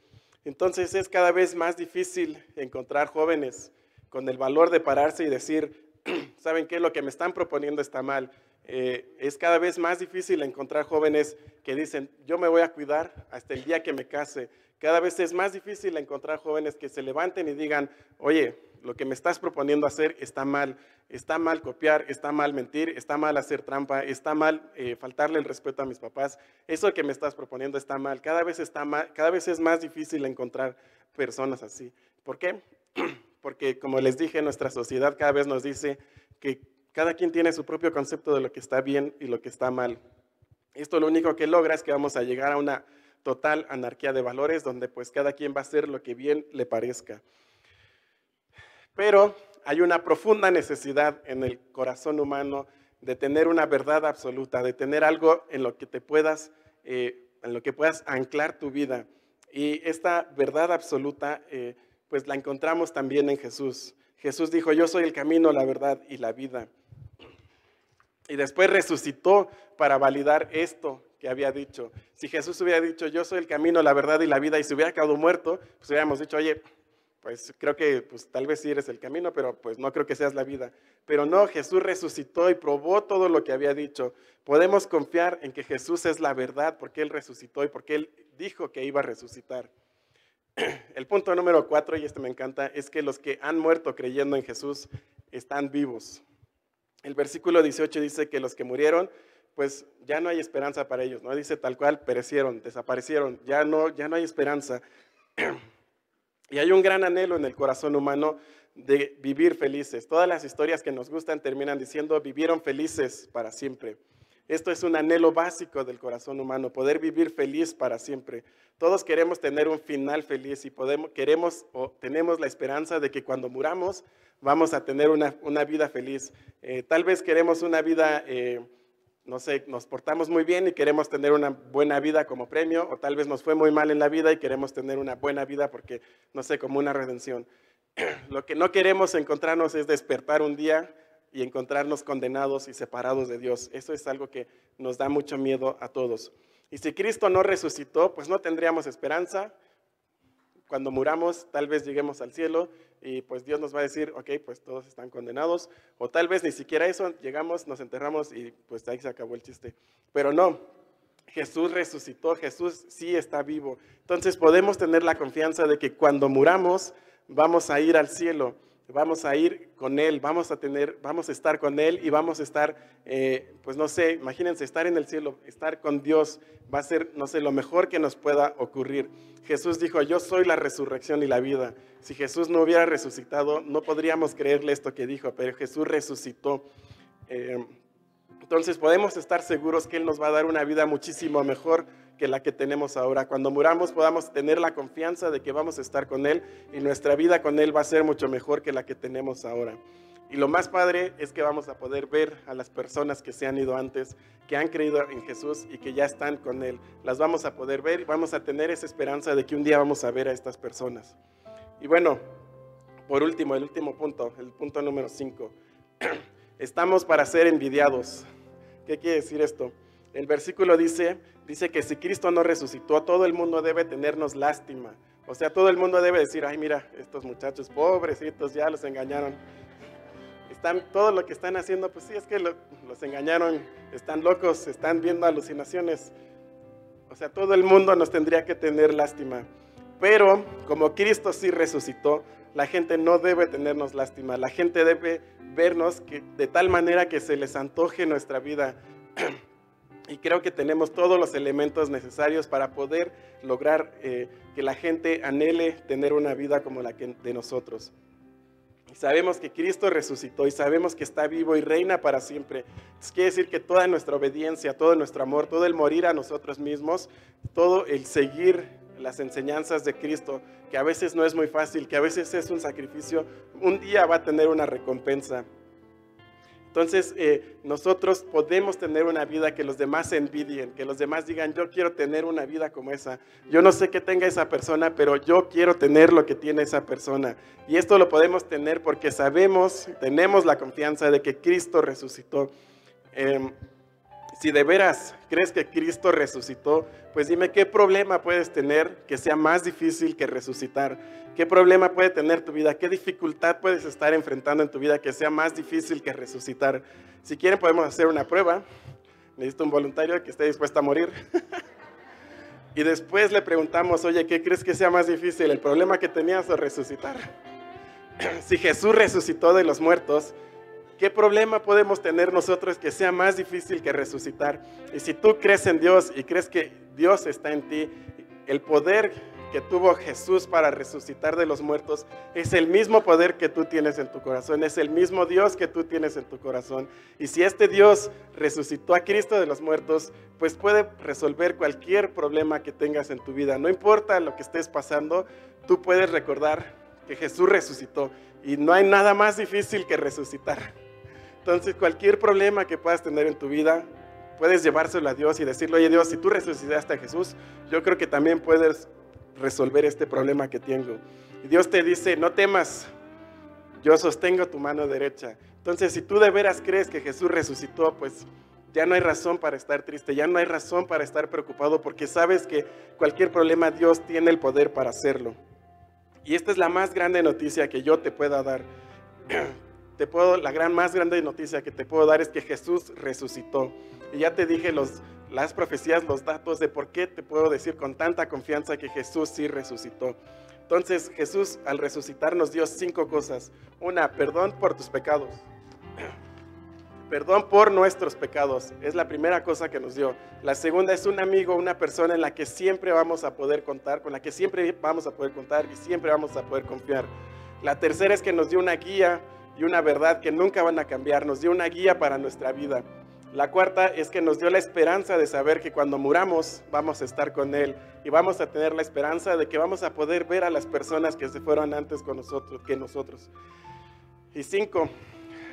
Entonces es cada vez más difícil encontrar jóvenes con el valor de pararse y decir, ¿saben qué? Lo que me están proponiendo está mal. Eh, es cada vez más difícil encontrar jóvenes que dicen, yo me voy a cuidar hasta el día que me case cada vez es más difícil encontrar jóvenes que se levanten y digan, oye, lo que me estás proponiendo hacer está mal, está mal copiar, está mal mentir, está mal hacer trampa, está mal eh, faltarle el respeto a mis papás, eso que me estás proponiendo está mal. Cada vez, está mal, cada vez es más difícil encontrar personas así. ¿Por qué? Porque como les dije, nuestra sociedad cada vez nos dice que cada quien tiene su propio concepto de lo que está bien y lo que está mal. Esto lo único que logra es que vamos a llegar a una total anarquía de valores donde pues cada quien va a hacer lo que bien le parezca. Pero hay una profunda necesidad en el corazón humano de tener una verdad absoluta, de tener algo en lo que te puedas, eh, en lo que puedas anclar tu vida. Y esta verdad absoluta, eh, pues la encontramos también en Jesús. Jesús dijo, yo soy el camino, la verdad y la vida. Y después resucitó para validar esto que había dicho. Si Jesús hubiera dicho, yo soy el camino, la verdad y la vida, y se hubiera quedado muerto, pues hubiéramos dicho, oye, pues creo que pues, tal vez sí eres el camino, pero pues no creo que seas la vida. Pero no, Jesús resucitó y probó todo lo que había dicho. Podemos confiar en que Jesús es la verdad porque Él resucitó y porque Él dijo que iba a resucitar. El punto número cuatro, y este me encanta, es que los que han muerto creyendo en Jesús están vivos. El versículo 18 dice que los que murieron pues ya no hay esperanza para ellos, ¿no? Dice tal cual, perecieron, desaparecieron, ya no, ya no hay esperanza. y hay un gran anhelo en el corazón humano de vivir felices. Todas las historias que nos gustan terminan diciendo vivieron felices para siempre. Esto es un anhelo básico del corazón humano, poder vivir feliz para siempre. Todos queremos tener un final feliz y podemos, queremos o tenemos la esperanza de que cuando muramos vamos a tener una, vida feliz. Eh, tal vez queremos una vida... Eh, no sé, nos portamos muy bien y queremos tener una buena vida como premio, o tal vez nos fue muy mal en la vida y queremos tener una buena vida porque, no sé, como una redención. Lo que no queremos encontrarnos es despertar un día y encontrarnos condenados y separados de Dios. Eso es algo que nos da mucho miedo a todos. Y si Cristo no resucitó, pues no tendríamos esperanza. Cuando muramos, tal vez lleguemos al cielo y pues Dios nos va a decir, ok, pues todos están condenados, o tal vez ni siquiera eso, llegamos, nos enterramos y pues ahí se acabó el chiste. Pero no, Jesús resucitó, Jesús sí está vivo. Entonces podemos tener la confianza de que cuando muramos vamos a ir al cielo vamos a ir con Él, vamos a tener, vamos a estar con Él y vamos a estar, eh, pues no sé, imagínense, estar en el cielo, estar con Dios, va a ser, no sé, lo mejor que nos pueda ocurrir. Jesús dijo, yo soy la resurrección y la vida. Si Jesús no hubiera resucitado, no podríamos creerle esto que dijo, pero Jesús resucitó. Eh, entonces podemos estar seguros que Él nos va a dar una vida muchísimo mejor que la que tenemos ahora. Cuando muramos podamos tener la confianza de que vamos a estar con Él y nuestra vida con Él va a ser mucho mejor que la que tenemos ahora. Y lo más padre es que vamos a poder ver a las personas que se han ido antes, que han creído en Jesús y que ya están con Él. Las vamos a poder ver y vamos a tener esa esperanza de que un día vamos a ver a estas personas. Y bueno, por último, el último punto, el punto número 5. Estamos para ser envidiados. ¿Qué quiere decir esto? El versículo dice, dice que si Cristo no resucitó, todo el mundo debe tenernos lástima. O sea, todo el mundo debe decir, ay, mira, estos muchachos pobrecitos ya los engañaron. Están, todo lo que están haciendo, pues sí, es que los engañaron, están locos, están viendo alucinaciones. O sea, todo el mundo nos tendría que tener lástima. Pero como Cristo sí resucitó, la gente no debe tenernos lástima. La gente debe vernos que, de tal manera que se les antoje nuestra vida. Y creo que tenemos todos los elementos necesarios para poder lograr eh, que la gente anhele tener una vida como la que de nosotros. Sabemos que Cristo resucitó y sabemos que está vivo y reina para siempre. Eso quiere decir que toda nuestra obediencia, todo nuestro amor, todo el morir a nosotros mismos, todo el seguir las enseñanzas de Cristo, que a veces no es muy fácil, que a veces es un sacrificio, un día va a tener una recompensa. Entonces, eh, nosotros podemos tener una vida que los demás envidien, que los demás digan, yo quiero tener una vida como esa. Yo no sé qué tenga esa persona, pero yo quiero tener lo que tiene esa persona. Y esto lo podemos tener porque sabemos, tenemos la confianza de que Cristo resucitó. Em, si de veras crees que Cristo resucitó, pues dime qué problema puedes tener que sea más difícil que resucitar. ¿Qué problema puede tener tu vida? ¿Qué dificultad puedes estar enfrentando en tu vida que sea más difícil que resucitar? Si quieren podemos hacer una prueba. Necesito un voluntario que esté dispuesto a morir. y después le preguntamos, oye, ¿qué crees que sea más difícil? ¿El problema que tenías o resucitar? si Jesús resucitó de los muertos, ¿qué problema podemos tener nosotros que sea más difícil que resucitar? Y si tú crees en Dios y crees que Dios está en ti, el poder que tuvo Jesús para resucitar de los muertos es el mismo poder que tú tienes en tu corazón, es el mismo Dios que tú tienes en tu corazón. Y si este Dios resucitó a Cristo de los muertos, pues puede resolver cualquier problema que tengas en tu vida. No importa lo que estés pasando, tú puedes recordar que Jesús resucitó y no hay nada más difícil que resucitar. Entonces, cualquier problema que puedas tener en tu vida, puedes llevárselo a Dios y decirle, oye Dios, si tú resucitaste a Jesús, yo creo que también puedes resolver este problema que tengo. Y Dios te dice, no temas, yo sostengo tu mano derecha. Entonces, si tú de veras crees que Jesús resucitó, pues ya no hay razón para estar triste, ya no hay razón para estar preocupado, porque sabes que cualquier problema Dios tiene el poder para hacerlo. Y esta es la más grande noticia que yo te pueda dar. Te puedo, la gran más grande noticia que te puedo dar es que Jesús resucitó. Y ya te dije los, las profecías, los datos de por qué te puedo decir con tanta confianza que Jesús sí resucitó. Entonces Jesús al resucitar nos dio cinco cosas. Una, perdón por tus pecados. Perdón por nuestros pecados. Es la primera cosa que nos dio. La segunda es un amigo, una persona en la que siempre vamos a poder contar, con la que siempre vamos a poder contar y siempre vamos a poder confiar. La tercera es que nos dio una guía y una verdad que nunca van a cambiar. Nos dio una guía para nuestra vida. La cuarta es que nos dio la esperanza de saber que cuando muramos vamos a estar con Él y vamos a tener la esperanza de que vamos a poder ver a las personas que se fueron antes con nosotros, que nosotros. Y cinco,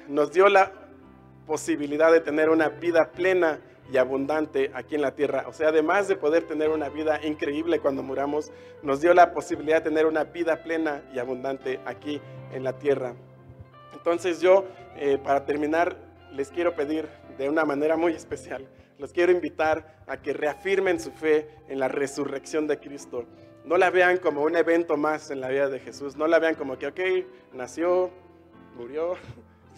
nos dio la posibilidad de tener una vida plena y abundante aquí en la tierra. O sea, además de poder tener una vida increíble cuando muramos, nos dio la posibilidad de tener una vida plena y abundante aquí en la tierra. Entonces yo, eh, para terminar, les quiero pedir de una manera muy especial. Los quiero invitar a que reafirmen su fe en la resurrección de Cristo. no la vean como un evento más en la vida de Jesús, no la vean como que, ok, nació, murió,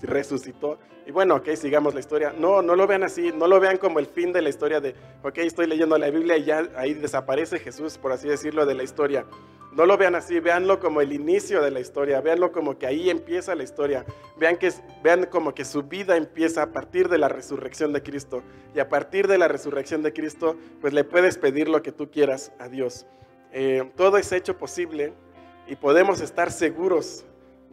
resucitó, y bueno, ok, sigamos la historia. No, no lo vean así, no lo vean como el fin de la historia de, ok, estoy leyendo la Biblia y ya ahí desaparece Jesús, por así decirlo, de la historia. No lo vean así, véanlo como el inicio de la historia, véanlo como que ahí empieza la historia, vean, que, vean como que su vida empieza a partir de la resurrección de Cristo. Y a partir de la resurrección de Cristo, pues le puedes pedir lo que tú quieras a Dios. Eh, todo es hecho posible y podemos estar seguros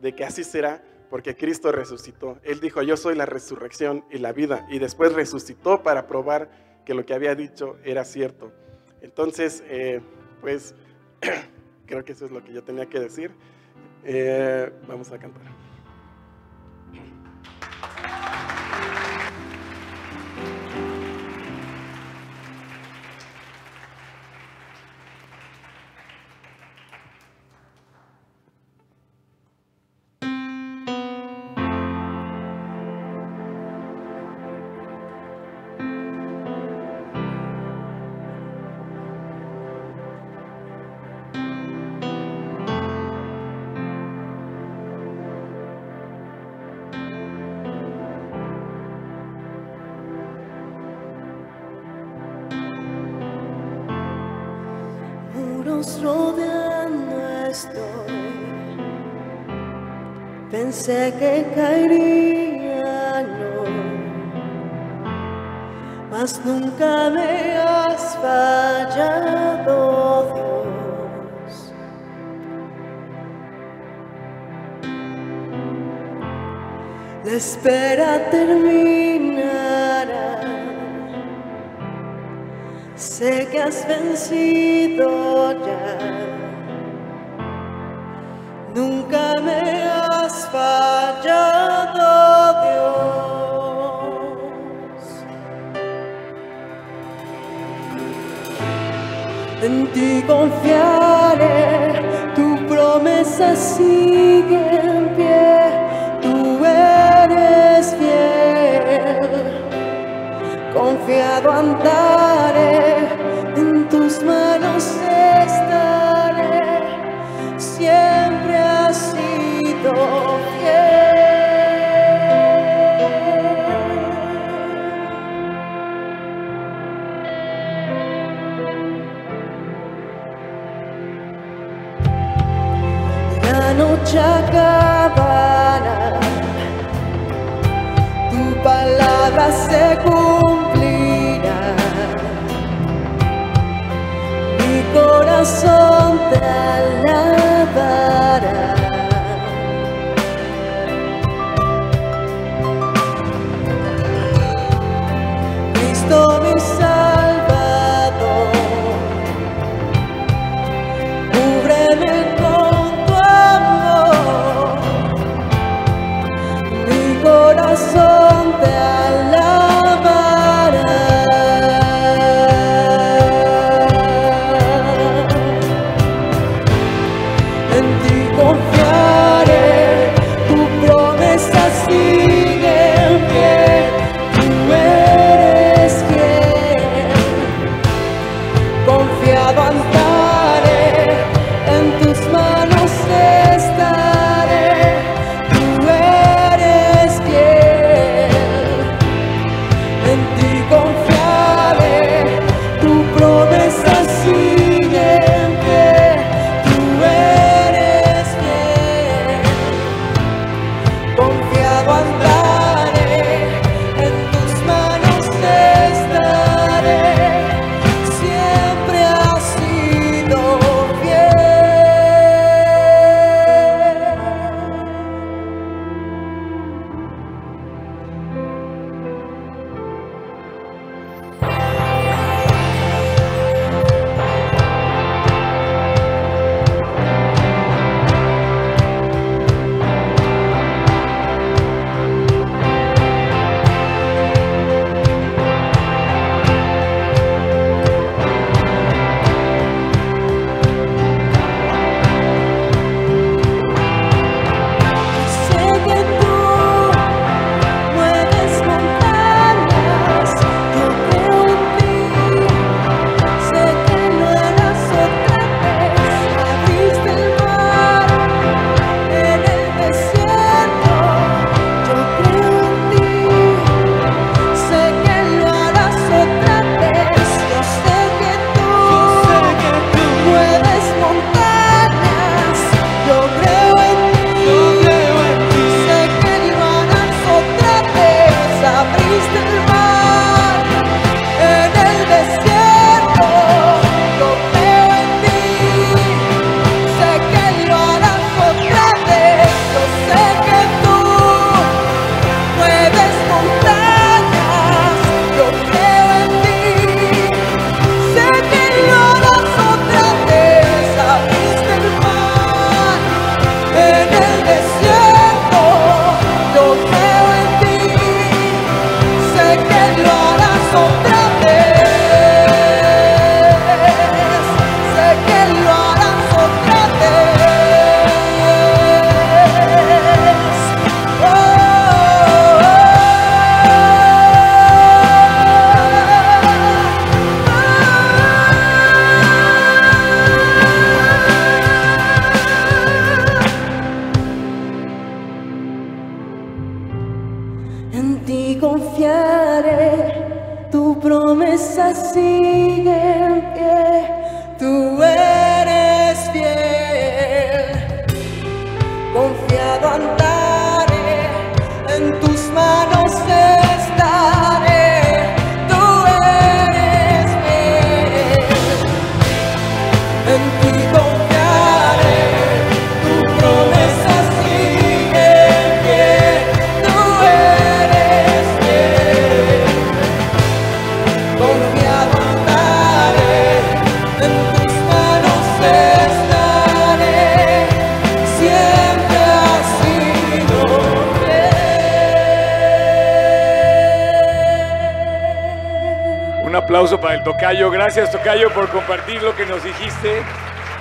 de que así será porque Cristo resucitó. Él dijo, yo soy la resurrección y la vida, y después resucitó para probar que lo que había dicho era cierto. Entonces, eh, pues creo que eso es lo que yo tenía que decir. Eh, vamos a cantar. Pensé que caería, no, mas nunca me has fallado, Dios. La espera terminará. Sé que has vencido ya. Nunca me ti confiaré, tu promesa sigue en pie, tú eres fiel, confiado andaré, se cumplirá, mi corazón te.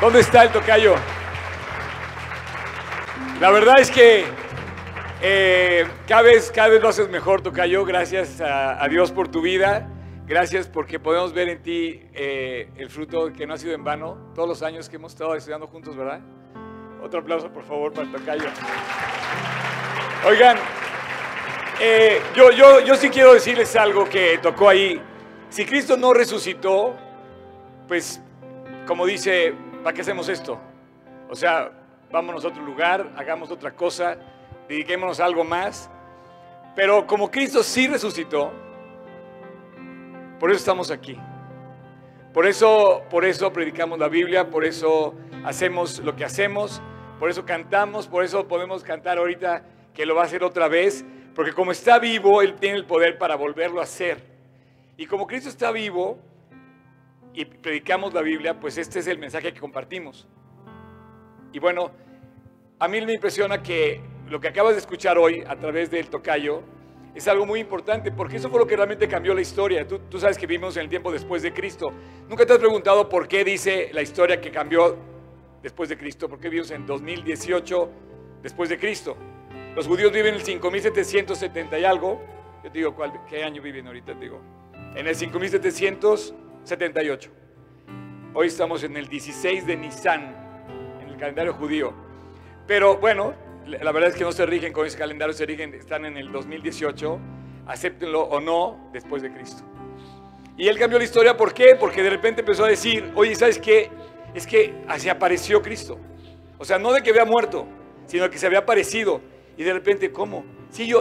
¿Dónde está el tocayo? La verdad es que eh, cada, vez, cada vez lo haces mejor, tocayo. Gracias a, Dios por tu vida. Gracias porque podemos ver en ti eh, el fruto que no ha sido en vano todos los años que hemos estado estudiando juntos, ¿verdad? Otro aplauso, por favor, para el tocayo. Oigan, eh, yo, yo, yo sí quiero decirles algo que tocó ahí. Si Cristo no resucitó, pues, como dice, ¿para qué hacemos esto? O sea, vámonos a otro lugar, hagamos otra cosa, dediquémonos a algo más. Pero como Cristo sí resucitó, por eso estamos aquí. Por eso, por eso predicamos la Biblia, por eso hacemos lo que hacemos, por eso cantamos, por eso podemos cantar ahorita que lo va a hacer otra vez, porque como está vivo, Él tiene el poder para volverlo a hacer. Y como Cristo está vivo y predicamos la Biblia, pues este es el mensaje que compartimos. Y bueno, a mí me impresiona que lo que acabas de escuchar hoy a través del tocayo es algo muy importante, porque eso fue lo que realmente cambió la historia. Tú, tú, sabes que vivimos en el tiempo después de Cristo. ¿Nunca te has preguntado por qué dice la historia que cambió después de Cristo? ¿Por qué vivimos en 2018 después de Cristo? Los judíos viven en el 5770 y algo. Yo te digo, ¿cuál, ¿qué año viven ahorita? Te digo, en el 5778. Hoy estamos en el 16 de Nisan, en el calendario judío. Pero bueno, la verdad es que no se rigen con ese calendario, se rigen, están en el 2018, acéptenlo o no, después de Cristo. Y él cambió la historia, ¿por qué? Porque de repente empezó a decir, oye, ¿sabes qué? Es que así apareció Cristo. O sea, no de que había muerto, sino que se había aparecido. Y de repente, ¿cómo? Sí, yo,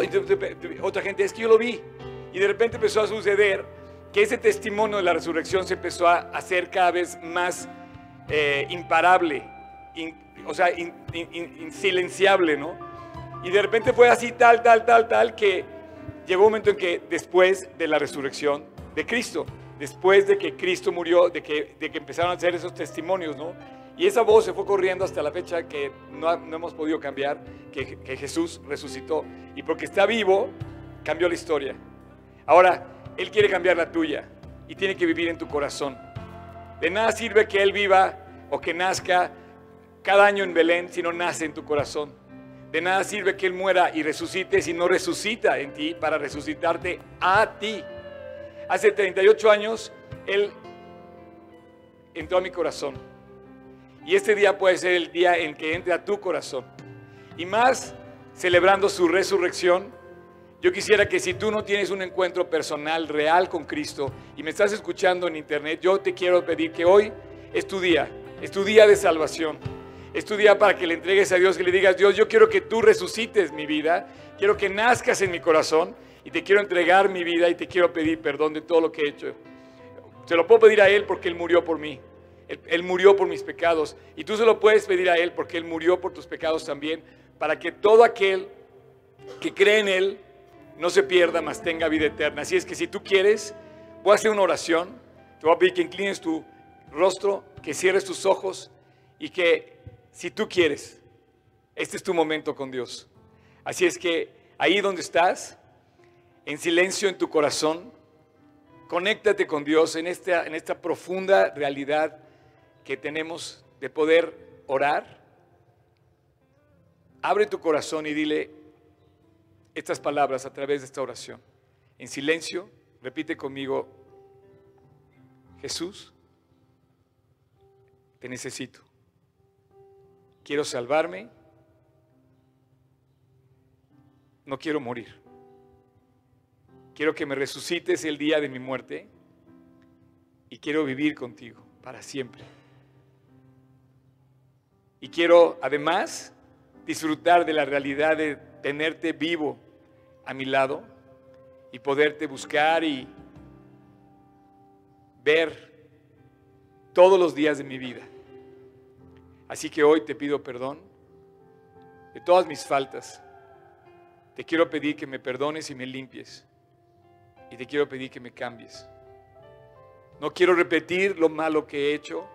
otra gente, es que yo lo vi. Y de repente empezó a suceder que ese testimonio de la resurrección se empezó a hacer cada vez más eh, imparable, o sea, insilenciable, in, in, ¿no? Y de repente fue así, tal, tal, tal, tal, que llegó un momento en que después de la resurrección de Cristo, después de que Cristo murió, de que, de que empezaron a hacer esos testimonios, ¿no? Y esa voz se fue corriendo hasta la fecha que no, no hemos podido cambiar, que, que, Jesús resucitó. Y porque está vivo, cambió la historia. Ahora, Él quiere cambiar la tuya y tiene que vivir en tu corazón. De nada sirve que Él viva o que nazca cada año en Belén si no nace en tu corazón. De nada sirve que Él muera y resucite si no resucita en ti para resucitarte a ti. Hace 38 años Él entró a mi corazón. Y este día puede ser el día en que entre a tu corazón. Y más celebrando su resurrección, yo quisiera que si tú no tienes un encuentro personal real con Cristo y me estás escuchando en internet, yo te quiero pedir que hoy es tu día, es tu día de salvación. Es tu día para que le entregues a Dios y le digas, Dios, yo quiero que tú resucites mi vida, quiero que nazcas en mi corazón y te quiero entregar mi vida y te quiero pedir perdón de todo lo que he hecho. Se lo puedo pedir a Él porque Él murió por mí. Él, él, murió por mis pecados. Y tú se lo puedes pedir a Él porque Él murió por tus pecados también, para que todo aquel que cree en Él no se pierda, mas tenga vida eterna. Así es que si tú quieres, voy a hacer una oración. Te voy a pedir que inclines tu rostro, que cierres tus ojos y que si tú quieres, este es tu momento con Dios. Así es que ahí donde estás, en silencio en tu corazón, conéctate con Dios en esta, en esta profunda realidad que tenemos de poder orar. Abre tu corazón y dile estas palabras a través de esta oración. En silencio, repite conmigo, Jesús, te necesito quiero salvarme, no quiero morir. Quiero que me resucites el día de mi muerte y quiero vivir contigo para siempre. Y quiero además disfrutar de la realidad de tenerte vivo a mi lado y poderte buscar y ver todos los días de mi vida. Así que hoy te pido perdón de todas mis faltas. Te quiero pedir que me perdones y me limpies. Y te quiero pedir que me cambies. No quiero repetir lo malo que he hecho.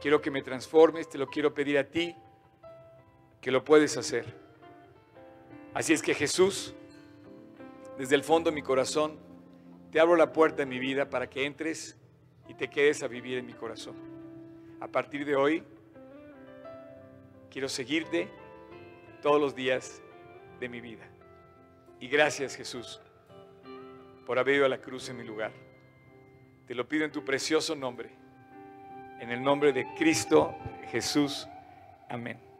Quiero que me transformes. Te lo quiero pedir a ti, que lo puedes hacer. Así es que Jesús, desde el fondo de mi corazón, te abro la puerta en mi vida para que entres y te quedes a vivir en mi corazón. A partir de hoy, quiero seguirte todos los días de mi vida. Y gracias Jesús por haber ido a la cruz en mi lugar. Te lo pido en tu precioso nombre, en el nombre de Cristo Jesús. Amén.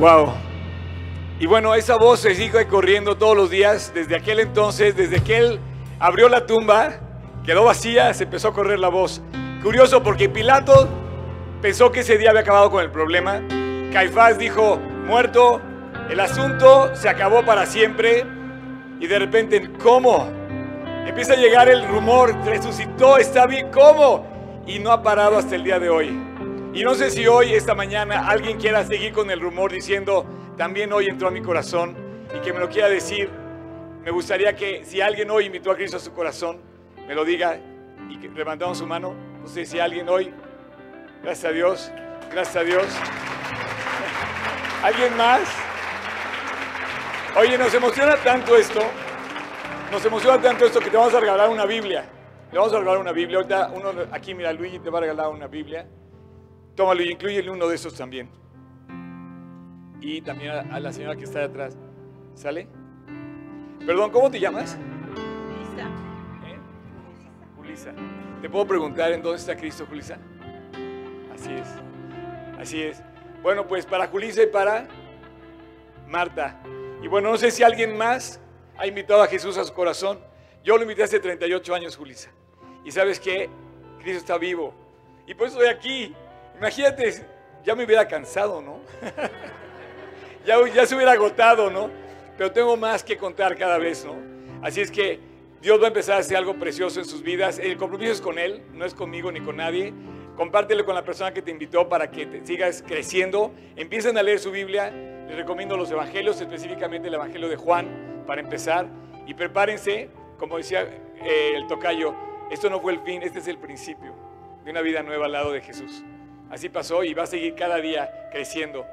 Wow. Y bueno, esa voz se sigue corriendo todos los días desde aquel entonces, desde que él abrió la tumba, quedó vacía, se empezó a correr la voz. Curioso porque Pilato pensó que ese día había acabado con el problema. Caifás dijo, muerto, el asunto se acabó para siempre. Y de repente, ¿cómo? Empieza a llegar el rumor, resucitó, está bien, ¿cómo? Y no ha parado hasta el día de hoy. Y no sé si hoy, esta mañana, alguien quiera seguir con el rumor diciendo, también hoy entró a mi corazón y que me lo quiera decir. Me gustaría que si alguien hoy invitó a Cristo a su corazón, me lo diga y que levantamos su mano. No sé si alguien hoy, gracias a Dios, gracias a Dios. ¿Alguien más? Oye, nos emociona tanto esto, nos emociona tanto esto que te vamos a regalar una Biblia. Le vamos a regalar una Biblia. Ahorita uno, aquí mira, Luigi te va a regalar una Biblia. Tómalo y incluye uno de esos también. Y también a, a la señora que está de atrás. ¿Sale? Perdón, ¿cómo te llamas? ¿Eh? Julisa. ¿Te puedo preguntar en dónde está Cristo, Julisa? Así es. Así es. Bueno, pues para Julisa y para Marta. Y bueno, no sé si alguien más ha invitado a Jesús a su corazón. Yo lo invité hace 38 años, Julisa. Y sabes que Cristo está vivo. Y por eso estoy aquí. Imagínate, ya me hubiera cansado, ¿no? ya, se hubiera agotado, ¿no? Pero tengo más que contar cada vez, ¿no? Así es que Dios va a empezar a hacer algo precioso en sus vidas. El compromiso es con Él, no es conmigo ni con nadie. Compártelo con la persona que te invitó para que te sigas creciendo. Empiecen a leer su Biblia. Les recomiendo los evangelios, específicamente el evangelio de Juan, para empezar. Y prepárense, como decía eh, el tocayo, esto no fue el fin, este es el principio de una vida nueva al lado de Jesús. Así pasó y va a seguir cada día creciendo.